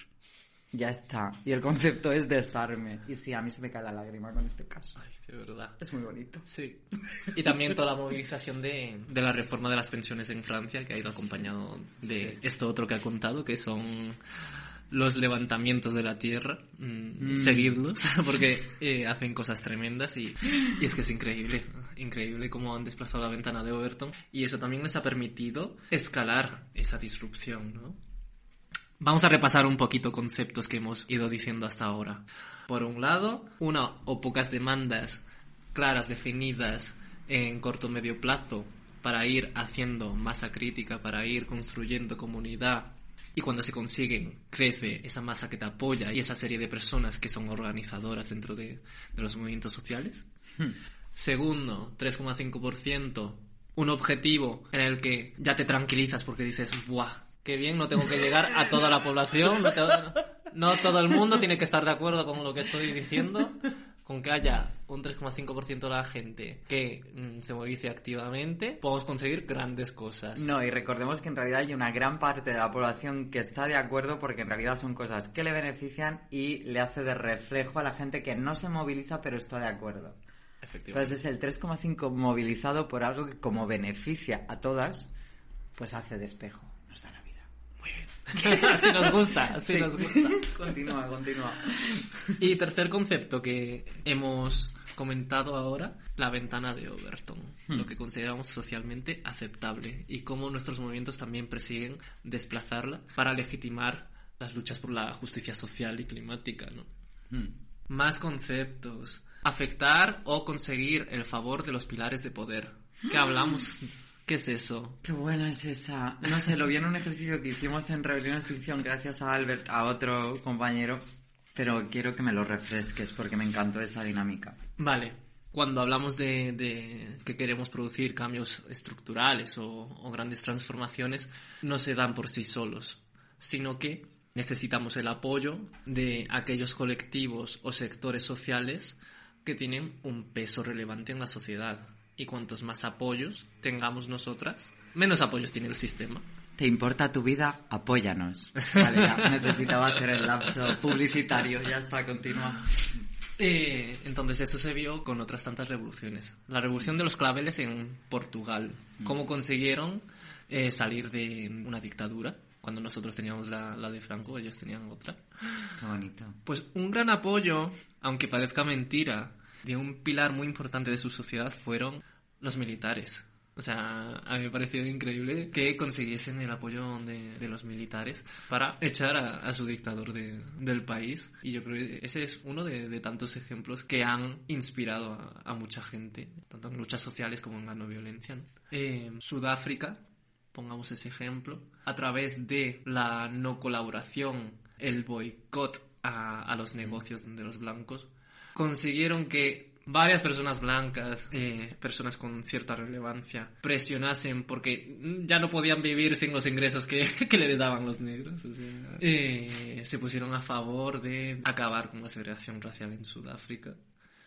Ya está. Y el concepto es desarme. Y sí, a mí se me cae la lágrima con este caso. Ay, de verdad. Es muy bonito. Sí. Y también toda la movilización de, de la reforma de las pensiones en Francia, que ha ido acompañado de Sí. esto otro que ha contado, que son los levantamientos de la tierra. Mm, Seguidlos, porque eh, hacen cosas tremendas y, y es que es increíble, increíble cómo han desplazado la ventana de Overton. Y eso también les ha permitido escalar esa disrupción, ¿no? Vamos a repasar un poquito conceptos que hemos ido diciendo hasta ahora. Por un lado, una o pocas demandas claras, definidas en corto o medio plazo para ir haciendo masa crítica, para ir construyendo comunidad. Y cuando se consiguen, crece esa masa que te apoya y esa serie de personas que son organizadoras dentro de, de los movimientos sociales. Segundo, 3,5%. Un objetivo en el que ya te tranquilizas porque dices, ¡buah! Qué bien, no tengo que llegar a toda la población. No, tengo- no todo el mundo tiene que estar de acuerdo con lo que estoy diciendo. Con que haya un 3,5% de la gente que mm, se movilice activamente, podemos conseguir grandes cosas. No, y recordemos que en realidad hay una gran parte de la población que está de acuerdo porque en realidad son cosas que le benefician y le hace de reflejo a la gente que no se moviliza pero está de acuerdo. Efectivamente. Entonces es el 3,5 movilizado por algo que como beneficia a todas, pues hace de espejo. Nos da la vida. Así nos gusta, Sí. nos gusta. continúa, continúa. Y tercer concepto que hemos comentado ahora la ventana de Overton, lo que consideramos socialmente aceptable y cómo nuestros movimientos también persiguen desplazarla para legitimar las luchas por la justicia social y climática, ¿no? Más conceptos. Afectar o conseguir el favor de los pilares de poder. ¿Qué hablamos? ¿Qué es eso? Qué buena es esa. No sé, lo vi en un ejercicio que hicimos en Rebelión Extinción gracias a Albert, a otro compañero, pero quiero que me lo refresques porque me encantó esa dinámica. Vale. Cuando hablamos de, de que queremos producir cambios estructurales o, o grandes transformaciones, no se dan por sí solos, sino que necesitamos el apoyo de aquellos colectivos o sectores sociales que tienen un peso relevante en la sociedad. Y cuantos más apoyos tengamos nosotras, menos apoyos tiene el sistema. ¿Te importa tu vida? Apóyanos. Vale, ya necesitaba hacer el lapso publicitario. Ya está, continúa. Eh, entonces eso se vio con otras tantas revoluciones. La revolución de los claveles en Portugal. Cómo consiguieron eh, salir de una dictadura. Cuando nosotros teníamos la, la de Franco, ellos tenían otra. Qué bonito. Pues un gran apoyo, aunque parezca mentira, de un pilar muy importante de su sociedad fueron los militares. O sea, a mí me pareció increíble que consiguiesen el apoyo de, de los militares para echar a, a su dictador de- del país. Y yo creo que ese es uno de, de tantos ejemplos que han inspirado a, a mucha gente, tanto en luchas sociales como en la no violencia. ¿no? Eh, Sudáfrica, pongamos ese ejemplo, a través de la no colaboración, el boicot a, a los negocios de los blancos, consiguieron que varias personas blancas, eh, personas con cierta relevancia, presionasen porque ya no podían vivir sin los ingresos que, que le daban los negros. o sea, eh, se pusieron a favor de acabar con la segregación racial en Sudáfrica.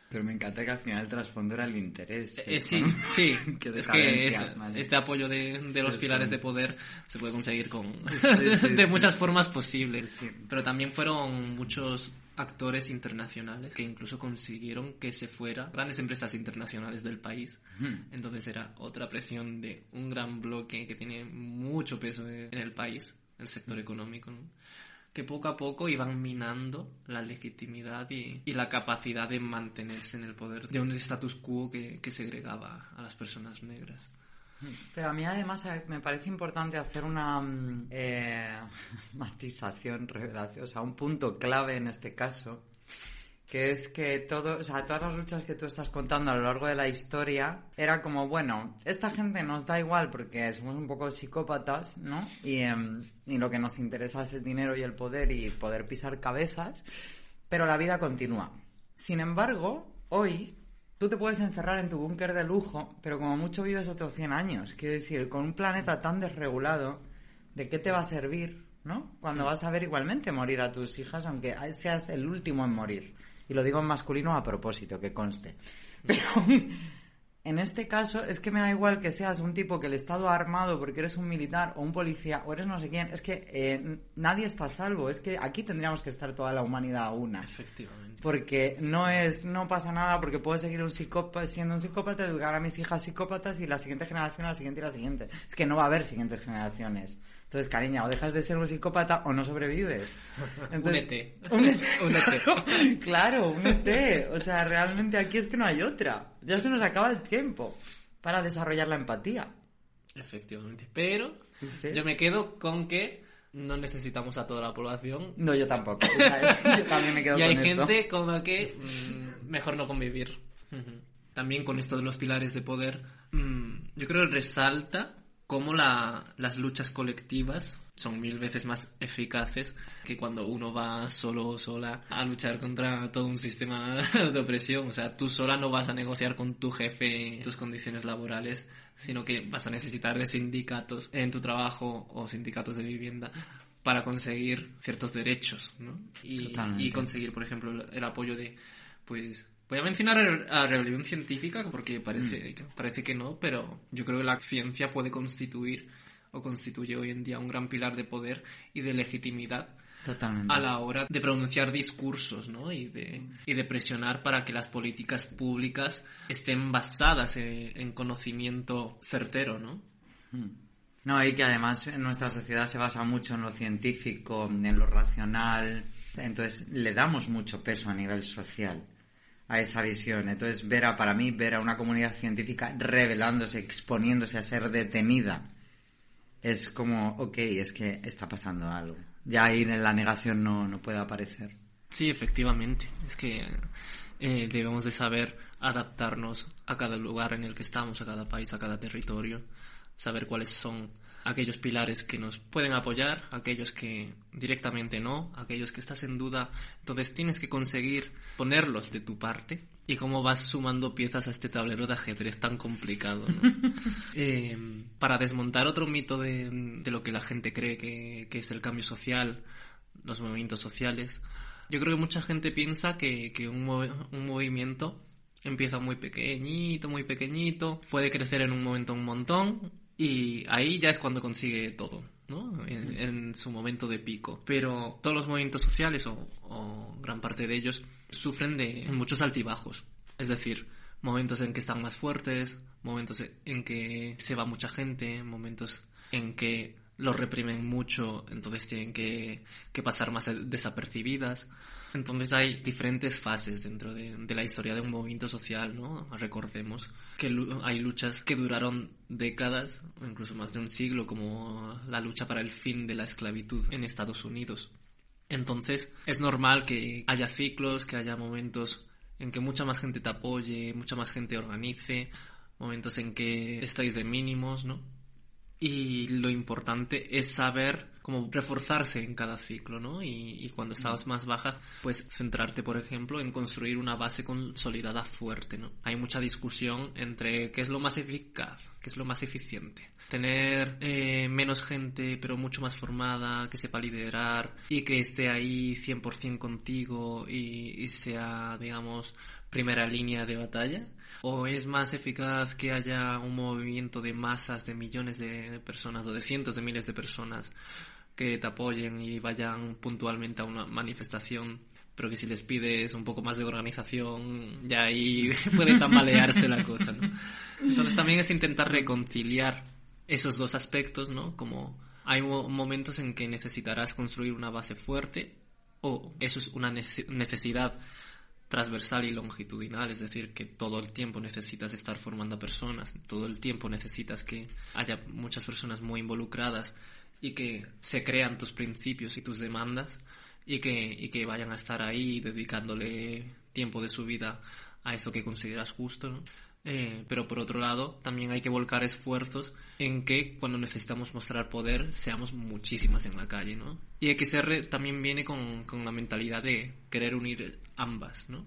Pero me encanta que al final el trasfondo era el interés. Eh, sí, sí. Qué es que este, vale. este apoyo de, de los Sí, pilares sí. de poder se puede conseguir con Sí, sí, de sí, muchas sí. formas posibles. Sí. Pero también fueron muchos actores internacionales que incluso consiguieron que se fuera grandes empresas internacionales del país. Entonces era otra presión de un gran bloque que tiene mucho peso en el país, el sector económico, ¿no? que poco a poco iban minando la legitimidad y, y la capacidad de mantenerse en el poder de un status quo que, que segregaba a las personas negras. Pero a mí además eh, me parece importante hacer una mm, eh, matización, revelación, o sea, un punto clave en este caso, que es que todo, o sea, todas las luchas que tú estás contando a lo largo de la historia era como, bueno, esta gente nos da igual porque somos un poco psicópatas, ¿no? Y, em, y lo que nos interesa es el dinero y el poder y poder pisar cabezas, pero la vida continúa. Sin embargo, hoy tú te puedes encerrar en tu búnker de lujo, pero como mucho vives otros 100 años. Quiero decir, con un planeta tan desregulado, ¿de qué te va a servir, no? Cuando vas a ver igualmente morir a tus hijas, aunque seas el último en morir. Y lo digo en masculino a propósito, que conste. Pero en este caso es que me da igual que seas un tipo que el Estado ha armado porque eres un militar o un policía o eres no sé quién. Es que eh, nadie está a salvo. Es que aquí tendríamos que estar toda la humanidad a una Efectivamente. Porque no es no pasa nada porque puedo seguir un psicópata siendo un psicópata educar a mis hijas psicópatas y la siguiente generación la siguiente y la siguiente es que no va a haber siguientes generaciones entonces cariña o dejas de ser un psicópata o no sobrevives entonces Únete. únete. Únete. claro únete o sea realmente aquí es que no hay otra ya se nos acaba el tiempo para desarrollar la empatía Efectivamente. Pero Sí. yo me quedo con que no necesitamos a toda la población. no yo tampoco yo también me quedo y hay con eso gente con la que mm, mejor no convivir. También con esto de los pilares de poder, mm, yo creo que resalta cómo la- las luchas colectivas son mil veces más eficaces que cuando uno va solo o sola a luchar contra todo un sistema de opresión. O sea, tú sola no vas a negociar con tu jefe tus condiciones laborales, sino que vas a necesitar de sindicatos en tu trabajo o sindicatos de vivienda para conseguir ciertos derechos, ¿no? Y, y conseguir, por ejemplo, el, el apoyo de, pues, voy a mencionar a la rebelión científica porque parece, que- parece que no, pero yo creo que la ciencia puede constituir o constituye hoy en día un gran pilar de poder y de legitimidad totalmente a la hora de pronunciar discursos, ¿no? Y de, y de presionar para que las políticas públicas estén basadas en, en conocimiento certero, ¿no? No, y que además en nuestra sociedad se basa mucho en lo científico, en lo racional, entonces le damos mucho peso a nivel social. a esa visión. Entonces, ver a, para mí, ver a una comunidad científica revelándose, exponiéndose a ser detenida, es como, ok, es que está pasando algo. Ya ahí en la negación no, no puede aparecer. Sí, efectivamente. Es que eh, debemos de saber adaptarnos a cada lugar en el que estamos, a cada país, a cada territorio, saber cuáles son aquellos pilares que nos pueden apoyar, aquellos que directamente no, aquellos que estás en duda. Entonces tienes que conseguir ponerlos de tu parte y cómo vas sumando piezas a este tablero de ajedrez tan complicado. ¿no? Eh, para desmontar otro mito de, de, lo que la gente cree que, que es el cambio social, los movimientos sociales, yo creo que mucha gente piensa que, que un, un movimiento empieza muy pequeñito, muy pequeñito, puede crecer en un momento un montón y ahí ya es cuando consigue todo, ¿no? En, en su momento de pico. Pero todos los movimientos sociales, o, o, gran parte de ellos, sufren de muchos altibajos. Es decir, momentos en que están más fuertes, momentos en que se va mucha gente, momentos en que los reprimen mucho, entonces tienen que, que pasar más desapercibidas. Entonces hay diferentes fases dentro de, de, la historia de un movimiento social, ¿no? Recordemos que hay luchas que duraron décadas, incluso más de un siglo, como la lucha para el fin de la esclavitud en Estados Unidos. Entonces es normal que haya ciclos, que haya momentos en que mucha más gente te apoye, mucha más gente organice, momentos en que estáis de mínimos, ¿no? Y lo importante es saber cómo reforzarse en cada ciclo, ¿no? Y, y, cuando estabas más baja, pues centrarte, por ejemplo, en construir una base consolidada fuerte, ¿no? Hay mucha discusión entre qué es lo más eficaz, qué es lo más eficiente. Tener eh, menos gente, pero mucho más formada, que sepa liderar y que esté ahí 100% contigo y, y sea, digamos, primera línea de batalla? ¿O es más eficaz que haya un movimiento de masas, de millones de personas o de cientos de miles de personas que te apoyen y vayan puntualmente a una manifestación? Pero que si les pides un poco más de organización, ya ahí puede tambalearse la cosa, ¿no? Entonces también es intentar reconciliar esos dos aspectos, ¿no? Como hay momentos en que necesitarás construir una base fuerte o eso es una necesidad transversal y longitudinal, es decir, que todo el tiempo necesitas estar formando personas, todo el tiempo necesitas que haya muchas personas muy involucradas y que se crean tus principios y tus demandas y que, y que vayan a estar ahí dedicándole tiempo de su vida a eso que consideras justo, ¿no? Eh, pero por otro lado, también hay que volcar esfuerzos en que cuando necesitamos mostrar poder seamos muchísimas en la calle, ¿no? Y XR también viene con, con la mentalidad de querer unir ambas, ¿no?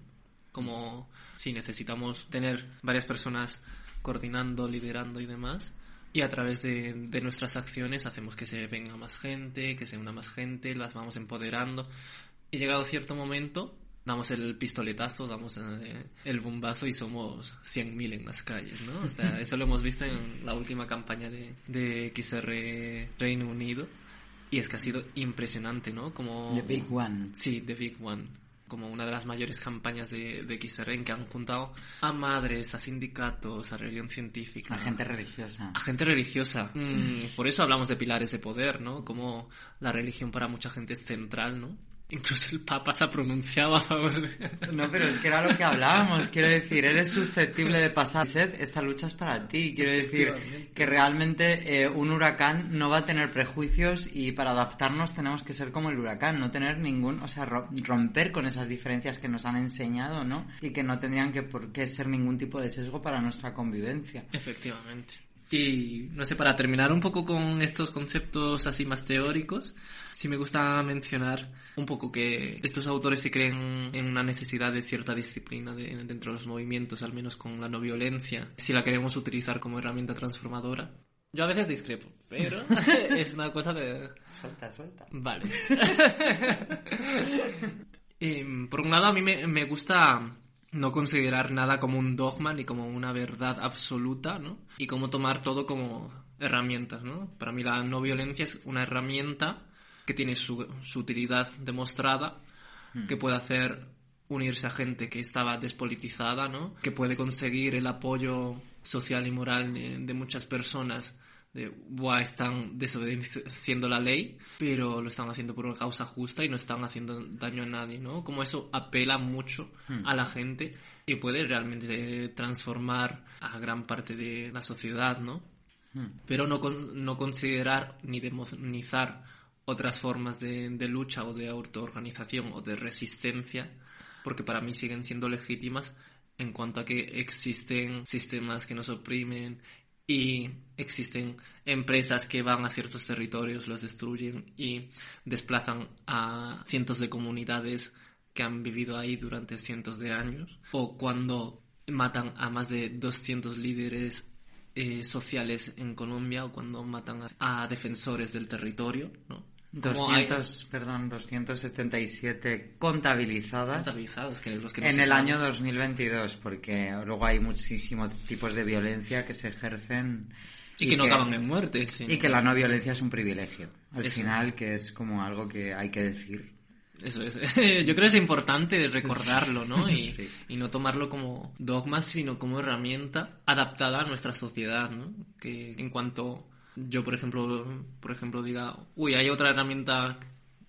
Como si necesitamos tener varias personas coordinando, liderando y demás. Y a través de, de nuestras acciones hacemos que se venga más gente, que se una más gente, las vamos empoderando. Y llegado cierto momento, damos el pistoletazo, damos eh, el bombazo y somos 100.000 en las calles, ¿no? O sea, eso lo hemos visto en la última campaña de, de XR Reino Unido y es que ha sido impresionante, ¿no? Como... The Big One. Sí, The Big One. Como una de las mayores campañas de, de XR en que han juntado a madres, a sindicatos, a religión científica. A gente religiosa. A gente religiosa. Mm, por eso hablamos de pilares de poder, ¿no? Como la religión para mucha gente es central, ¿no? Incluso el Papa se ha pronunciado a favor de... No, pero es que era lo que hablábamos. Quiero decir, eres susceptible de pasar sed, esta lucha es para ti. Quiero decir que realmente eh, un huracán no va a tener prejuicios y para adaptarnos tenemos que ser como el huracán, no tener ningún, o sea, romper con esas diferencias que nos han enseñado, ¿no? Y que no tendrían que por qué ser ningún tipo de sesgo para nuestra convivencia. Efectivamente. Y no sé, para terminar un poco con estos conceptos así más teóricos, sí me gusta mencionar un poco que estos autores se creen en una necesidad de cierta disciplina de, dentro de los movimientos, al menos con la no violencia, si la queremos utilizar como herramienta transformadora. Yo a veces discrepo, pero es una cosa de... Suelta, suelta. Vale. eh, por un lado, a mí me, me gusta no considerar nada como un dogma ni como una verdad absoluta, ¿no? Y como tomar todo como herramientas, ¿no? Para mí la no violencia es una herramienta que tiene su, su utilidad demostrada, mm. que puede hacer unirse a gente que estaba despolitizada, ¿no? Que puede conseguir el apoyo social y moral de, de muchas personas de, Buah, están desobedeciendo la ley, pero lo están haciendo por una causa justa y no están haciendo daño a nadie, ¿no? Como eso apela mucho Hmm. a la gente y puede realmente transformar a gran parte de la sociedad, ¿no? Pero no, con- no considerar ni demonizar otras formas de, de lucha o de autoorganización o de resistencia, porque para mí siguen siendo legítimas en cuanto a que existen sistemas que nos oprimen y existen empresas que van a ciertos territorios, los destruyen y desplazan a cientos de comunidades que han vivido ahí durante cientos de años, o cuando matan a más de 200 líderes eh, sociales en Colombia, o cuando matan a, a defensores del territorio, ¿no? Como hay 200, perdón, 277 contabilizadas contabilizados, que los que no en el saben. año 2022, porque luego hay muchísimos tipos de violencia que se ejercen y que no acaban en muerte. sino y que la no violencia es un privilegio. Al Eso final, es. que es como algo que hay que decir. Eso es. Yo creo que es importante recordarlo, ¿no? Y, Sí. y no tomarlo como dogma, sino como herramienta adaptada a nuestra sociedad, ¿no? Que en cuanto yo, por ejemplo, por ejemplo diga, uy, hay otra herramienta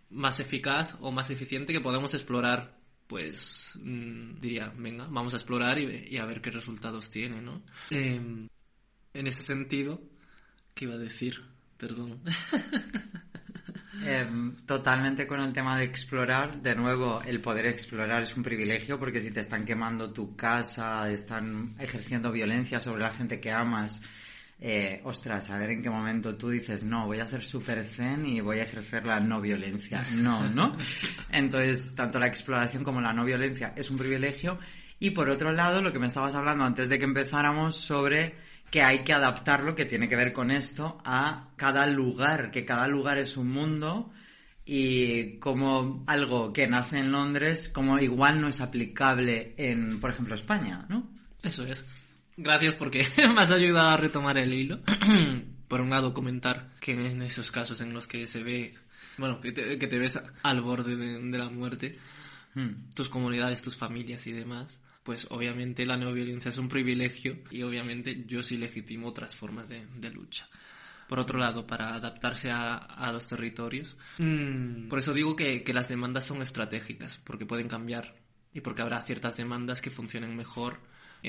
más eficaz o más eficiente que podemos explorar, pues mm, diría, venga, vamos a explorar y, y a ver qué resultados tiene, ¿no? Em, en ese sentido, ¿qué iba a decir? Perdón. Eh, totalmente con el tema de explorar. De nuevo, el poder explorar es un privilegio porque si te están quemando tu casa, están ejerciendo violencia sobre la gente que amas, eh, ostras, a ver en qué momento tú dices, no, voy a ser súper zen y voy a ejercer la no violencia. No, ¿no? Entonces, tanto la exploración como la no violencia es un privilegio. Y por otro lado, lo que me estabas hablando antes de que empezáramos sobre que hay que adaptarlo, que tiene que ver con esto, a cada lugar, que cada lugar es un mundo y como algo que nace en Londres, como igual no es aplicable en, por ejemplo, España, ¿no? Eso es. Gracias porque me has ayudado a retomar el hilo. Por un lado, comentar que en esos casos en los que se ve, bueno, que te, que te ves al borde de, de la muerte, Hmm. tus comunidades, tus familias y demás, pues obviamente la no violencia es un privilegio y obviamente yo sí legitimo otras formas de, de lucha. Por otro lado, para adaptarse a, a los territorios, mm, por eso digo que, que las demandas son estratégicas, porque pueden cambiar y porque habrá ciertas demandas que funcionen mejor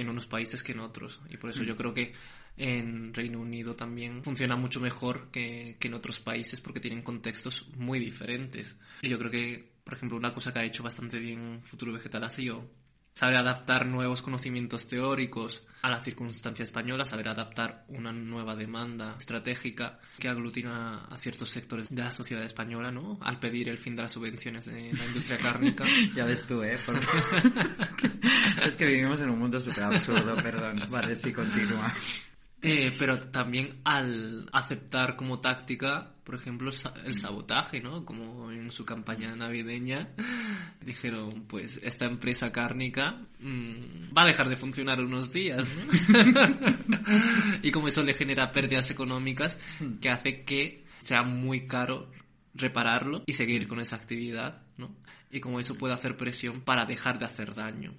en unos países que en otros. Y por eso yo creo que en Reino Unido también funciona mucho mejor que, que en otros países porque tienen contextos muy diferentes. Y yo creo que, por ejemplo, una cosa que ha hecho bastante bien Futuro Vegetal ha sido saber adaptar nuevos conocimientos teóricos a la circunstancia española, saber adaptar una nueva demanda estratégica que aglutina a ciertos sectores de la sociedad española, ¿no? Al pedir el fin de las subvenciones de la industria cárnica. Ya ves tú, ¿eh? Por- es que vivimos en un mundo súper absurdo, perdón. Vale, sí, continúa. Eh, pero también al aceptar como táctica, por ejemplo, el sabotaje, ¿no? Como en su campaña navideña dijeron, pues esta empresa cárnica mm, va a dejar de funcionar unos días, ¿no? y como eso le genera pérdidas económicas que hace que sea muy caro repararlo y seguir con esa actividad, ¿no? Y como eso puede hacer presión para dejar de hacer daño.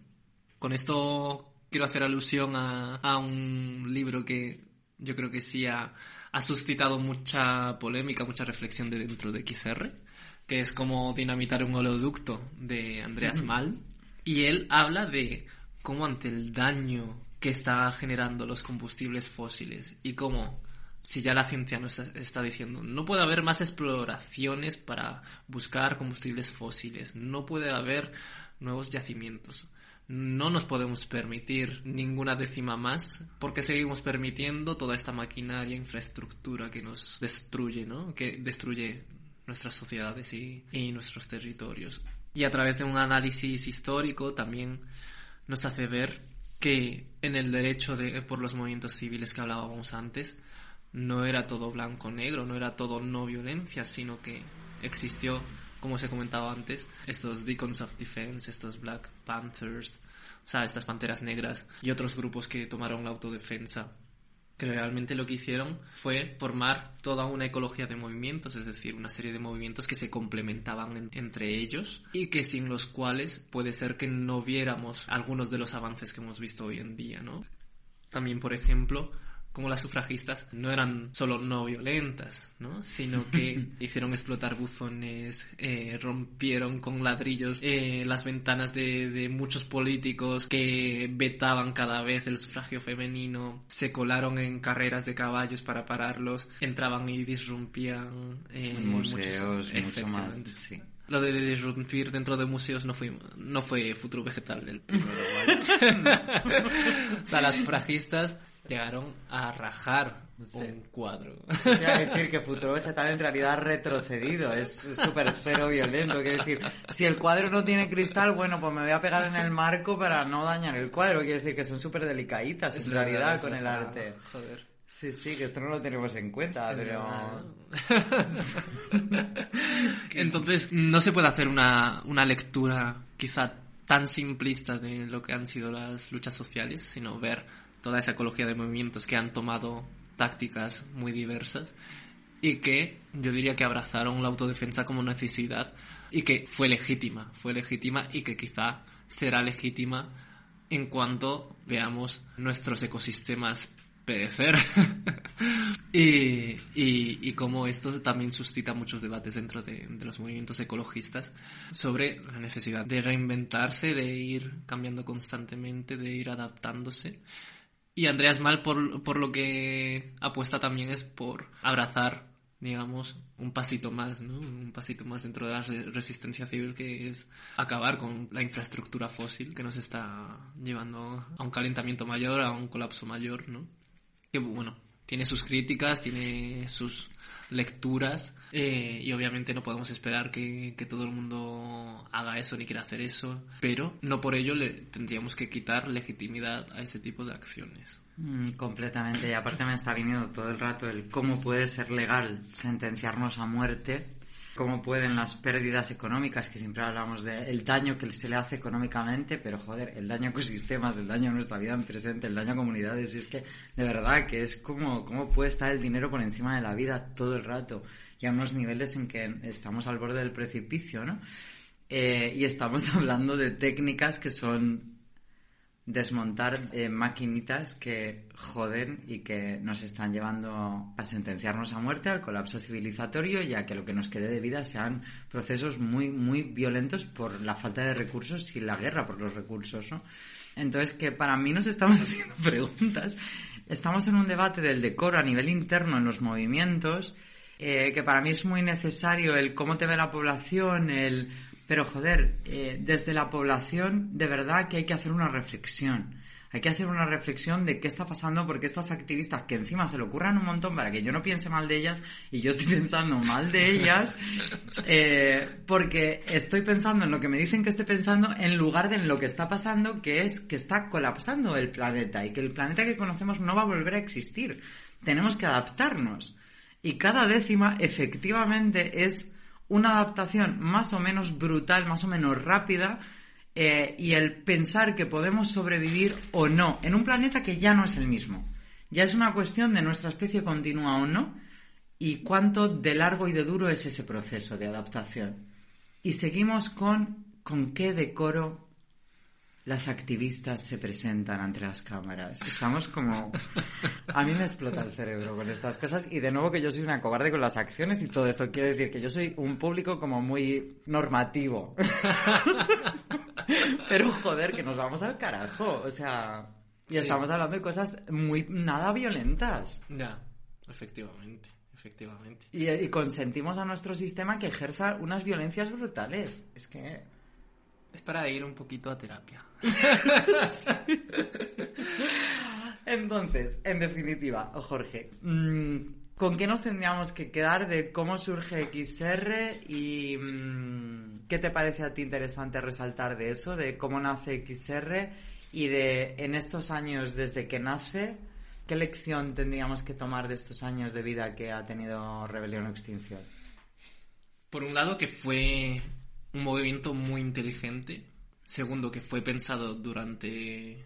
Con esto quiero hacer alusión a, a un libro que yo creo que sí ha, ha suscitado mucha polémica, mucha reflexión de dentro de XR, que es como dinamitar un oleoducto de Andreas Malm. Y él habla de cómo ante el daño que está generando los combustibles fósiles y cómo si ya la ciencia nos está, está diciendo, no puede haber más exploraciones para buscar combustibles fósiles, no puede haber nuevos yacimientos. No nos podemos permitir ninguna décima más porque seguimos permitiendo toda esta maquinaria, infraestructura que nos destruye, ¿no? Que destruye nuestras sociedades y, y nuestros territorios. Y a través de un análisis histórico también nos hace ver que en el derecho de, por los movimientos civiles que hablábamos antes, no era todo blanco-negro, no era todo no violencia, sino que existió, como os he comentado antes, estos Deacons of Defense, estos Black Panthers, o sea, estas panteras negras y otros grupos que tomaron la autodefensa que realmente lo que hicieron fue formar toda una ecología de movimientos, es decir, una serie de movimientos que se complementaban en- entre ellos y que sin los cuales puede ser que no viéramos algunos de los avances que hemos visto hoy en día, ¿no? También, por ejemplo, como las sufragistas no eran solo no violentas, ¿no? Sino que hicieron explotar buzones, eh, rompieron con ladrillos eh, las ventanas de, de muchos políticos que vetaban cada vez el sufragio femenino, se colaron en carreras de caballos para pararlos, entraban y disrumpían eh, Museos, muchos- mucho más. Sí. Lo de disrumpir dentro de museos no fue, no fue futuro vegetal del o sea, las sufragistas llegaron a rajar Sí. un cuadro. Quiero decir que Futuro Vegetal en realidad retrocedido, es súper cero violento. Quiero decir, si el cuadro no tiene cristal, bueno, pues me voy a pegar en el marco para no dañar el cuadro. Quiero decir que son súper delicaditas en Es realidad es con el verdad. arte. Joder. Sí, sí, que esto no lo tenemos en cuenta, Es pero... Entonces, no se puede hacer una, una lectura quizá tan simplista de lo que han sido las luchas sociales, sino ver toda esa ecología de movimientos que han tomado tácticas muy diversas y que yo diría que abrazaron la autodefensa como necesidad y que fue legítima, fue legítima y que quizá será legítima en cuanto veamos nuestros ecosistemas perecer y, y, y cómo esto también suscita muchos debates dentro de, de los movimientos ecologistas sobre la necesidad de reinventarse, de ir cambiando constantemente, de ir adaptándose. Y Andreas Mal por, por lo que apuesta también es por abrazar, digamos, un pasito más, ¿no? Un pasito más dentro de la re- resistencia civil que es acabar con la infraestructura fósil que nos está llevando a un calentamiento mayor, a un colapso mayor, ¿no? Que bueno, tiene sus críticas, tiene sus lecturas eh, y obviamente no podemos esperar que, que todo el mundo haga eso ni quiera hacer eso, pero no por ello le tendríamos que quitar legitimidad a ese tipo de acciones. Mm, completamente, y aparte me está viniendo todo el rato el cómo puede ser legal sentenciarnos a muerte, cómo pueden las pérdidas económicas, que siempre hablamos de el daño que se le hace económicamente, pero joder, el daño a ecosistemas, el daño a nuestra vida en presente, el daño a comunidades, y es que de verdad que es como cómo puede estar el dinero por encima de la vida todo el rato, y a unos niveles en que estamos al borde del precipicio, ¿no? Eh, y estamos hablando de técnicas que son desmontar eh, maquinitas que joden y que nos están llevando a sentenciarnos a muerte, al colapso civilizatorio y a que lo que nos quede de vida sean procesos muy, muy violentos por la falta de recursos y la guerra por los recursos, ¿no? Entonces, que para mí nos estamos haciendo preguntas. Estamos en un debate del decoro a nivel interno en los movimientos, eh, que para mí es muy necesario el cómo te ve la población, el pero joder, eh, desde la población de verdad que hay que hacer una reflexión. Hay que hacer una reflexión de qué está pasando porque estas activistas que encima se le ocurran un montón para que yo no piense mal de ellas y yo estoy pensando mal de ellas eh, porque estoy pensando en lo que me dicen que esté pensando en lugar de en lo que está pasando que es que está colapsando el planeta y que el planeta que conocemos no va a volver a existir. Tenemos que adaptarnos. Y cada décima efectivamente es una adaptación más o menos brutal, más o menos rápida, eh, y el pensar que podemos sobrevivir o no en un planeta que ya no es el mismo. Ya es una cuestión de nuestra especie continua o no, y cuánto de largo y de duro es ese proceso de adaptación. Y seguimos con con qué decoro las activistas se presentan ante las cámaras. Estamos como... A mí me explota el cerebro con estas cosas y de nuevo que yo soy una cobarde con las acciones y todo esto. Quiere decir que yo soy un público como muy normativo. Pero joder, que nos vamos al carajo. O sea... Y Sí. estamos hablando de cosas muy... nada violentas. Ya, efectivamente, efectivamente. Y, y consentimos a nuestro sistema que ejerza unas violencias brutales. Es que... Es para ir un poquito a terapia. Entonces, en definitiva, Jorge, mm, ¿con qué nos tendríamos que quedar de cómo surge XR y mm, qué te parece a ti interesante resaltar de eso, de cómo nace XR y de en estos años desde que nace, qué lección tendríamos que tomar de estos años de vida que ha tenido Rebelión o Extinción? Por un lado, que fue un movimiento muy inteligente. Segundo, que fue pensado durante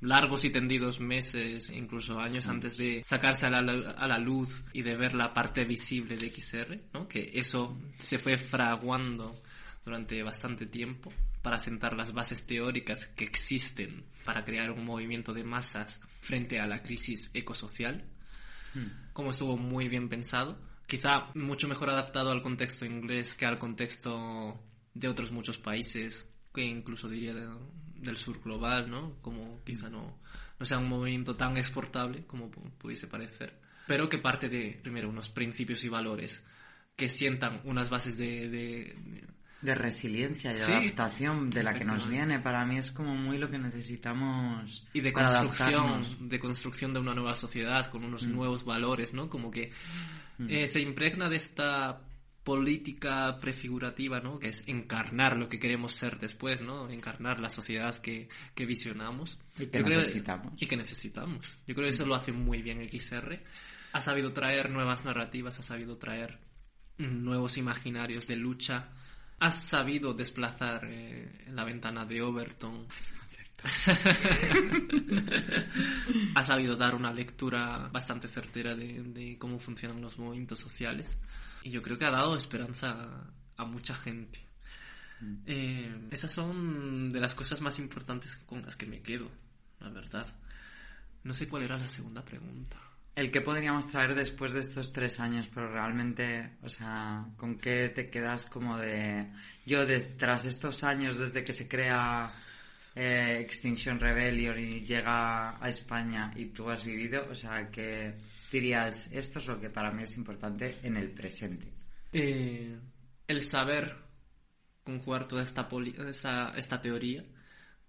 largos y tendidos meses, incluso años antes de sacarse a la, a la luz y de ver la parte visible de XR, ¿no? Que eso se fue fraguando durante bastante tiempo para sentar las bases teóricas que existen para crear un movimiento de masas frente a la crisis ecosocial. Como estuvo muy bien pensado. Quizá mucho mejor adaptado al contexto inglés que al contexto de otros muchos países, que incluso diría de- del sur global, ¿no? Como quizá no, no sea un movimiento tan exportable como pu- pudiese parecer, pero que parte de, primero, unos principios y valores que sientan unas bases de, de- De resiliencia y Sí, adaptación de la que nos viene, para mí es como muy lo que necesitamos y de para construcción adaptarnos. de construcción de una nueva sociedad con unos Mm. nuevos valores no como que eh, se impregna de esta política prefigurativa no que es encarnar lo que queremos ser después no encarnar la sociedad que, que visionamos. Y que Yo creo- necesitamos. y que necesitamos. Yo creo que eso lo hace muy bien XR ha sabido traer nuevas narrativas ha sabido traer nuevos imaginarios de lucha. Ha sabido desplazar eh, la ventana de Overton. Ha sabido dar una lectura bastante certera de, de cómo funcionan los movimientos sociales y yo creo que ha dado esperanza a, a mucha gente. Eh, esas son de las cosas más importantes con las que me quedo, la verdad. No sé cuál era la segunda pregunta. El que podríamos traer después de estos tres años, pero realmente, o sea, ¿con qué te quedas como de... Yo, de, tras estos años, desde que se crea eh, Extinction Rebellion y llega a España y tú has vivido, o sea, que dirías, esto es lo que para mí es importante en el presente. Eh, el saber conjugar toda esta, poli- esta, esta teoría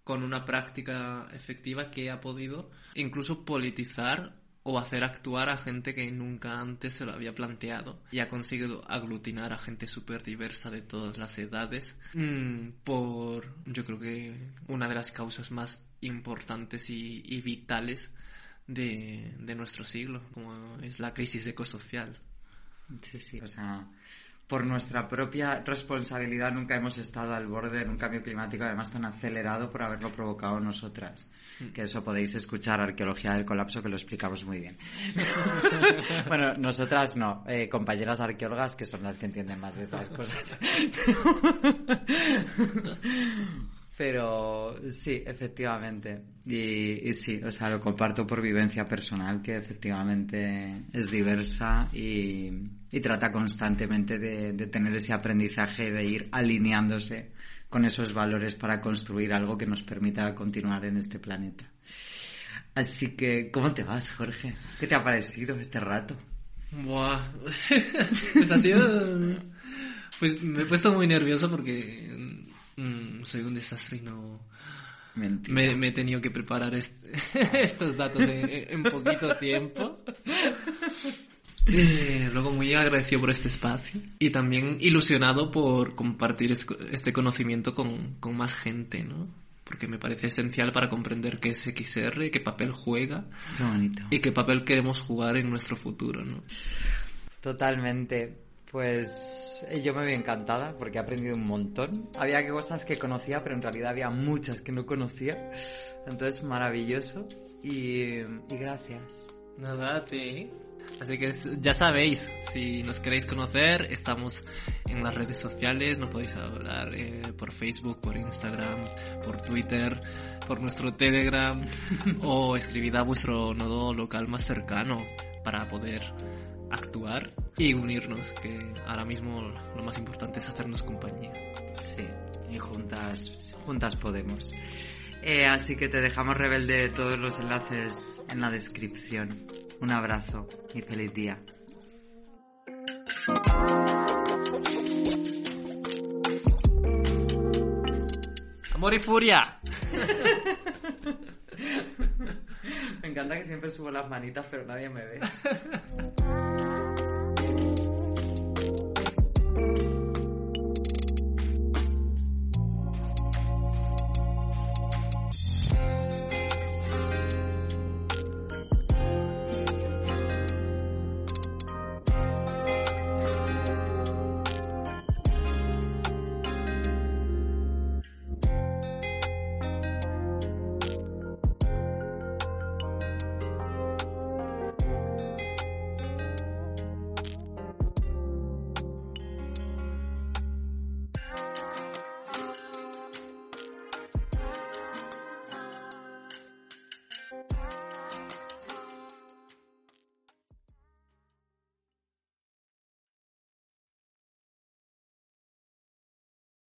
con una práctica efectiva que ha podido incluso politizar o hacer actuar a gente que nunca antes se lo había planteado y ha conseguido aglutinar a gente súper diversa de todas las edades mm, por yo creo que una de las causas más importantes y, y vitales de, de nuestro siglo como es la crisis ecosocial Sí, sí. O sea, por nuestra propia responsabilidad nunca hemos estado al borde de un cambio climático, además tan acelerado por haberlo provocado nosotras. Que eso podéis escuchar Arqueología del Colapso, que lo explicamos muy bien. bueno, nosotras no, eh, compañeras arqueólogas que son las que entienden más de esas cosas. Pero sí, efectivamente. Y, sí, o sea, lo comparto por vivencia personal, que efectivamente es diversa y, trata constantemente de, de tener ese aprendizaje, de ir alineándose con esos valores para construir algo que nos permita continuar en este planeta. Así que, ¿cómo te vas, Jorge? ¿Qué te ha parecido este rato? Buah. pues ha sido. Pues me he puesto muy nervioso porque mm, soy un desastre y no. Mentira. Me, me he tenido que preparar est- estos datos en, en poquito tiempo. Eh, luego muy agradecido por este espacio y también ilusionado por compartir es- este conocimiento con, con más gente, ¿no? Porque me parece esencial para comprender qué es XR, qué papel juega Qué bonito. y qué papel queremos jugar en nuestro futuro, ¿no? Totalmente. Pues eh, yo me vi encantada porque he aprendido un montón. Había cosas que conocía, pero en realidad había muchas que no conocía. Entonces, maravilloso. Y, y gracias. Nada, a ti. Así que ya sabéis, si nos queréis conocer, estamos en las redes sociales, nos podéis hablar eh, por Facebook, por Instagram, por Twitter, por nuestro Telegram o escribid a vuestro nodo local más cercano para poder actuar y unirnos, que ahora mismo lo más importante es hacernos compañía. Sí, y juntas, juntas podemos. Eh, así que te dejamos rebelde todos los enlaces en la descripción. Un abrazo y feliz día. ¡Amor y furia! Me encanta que siempre subo las manitas, pero nadie me ve.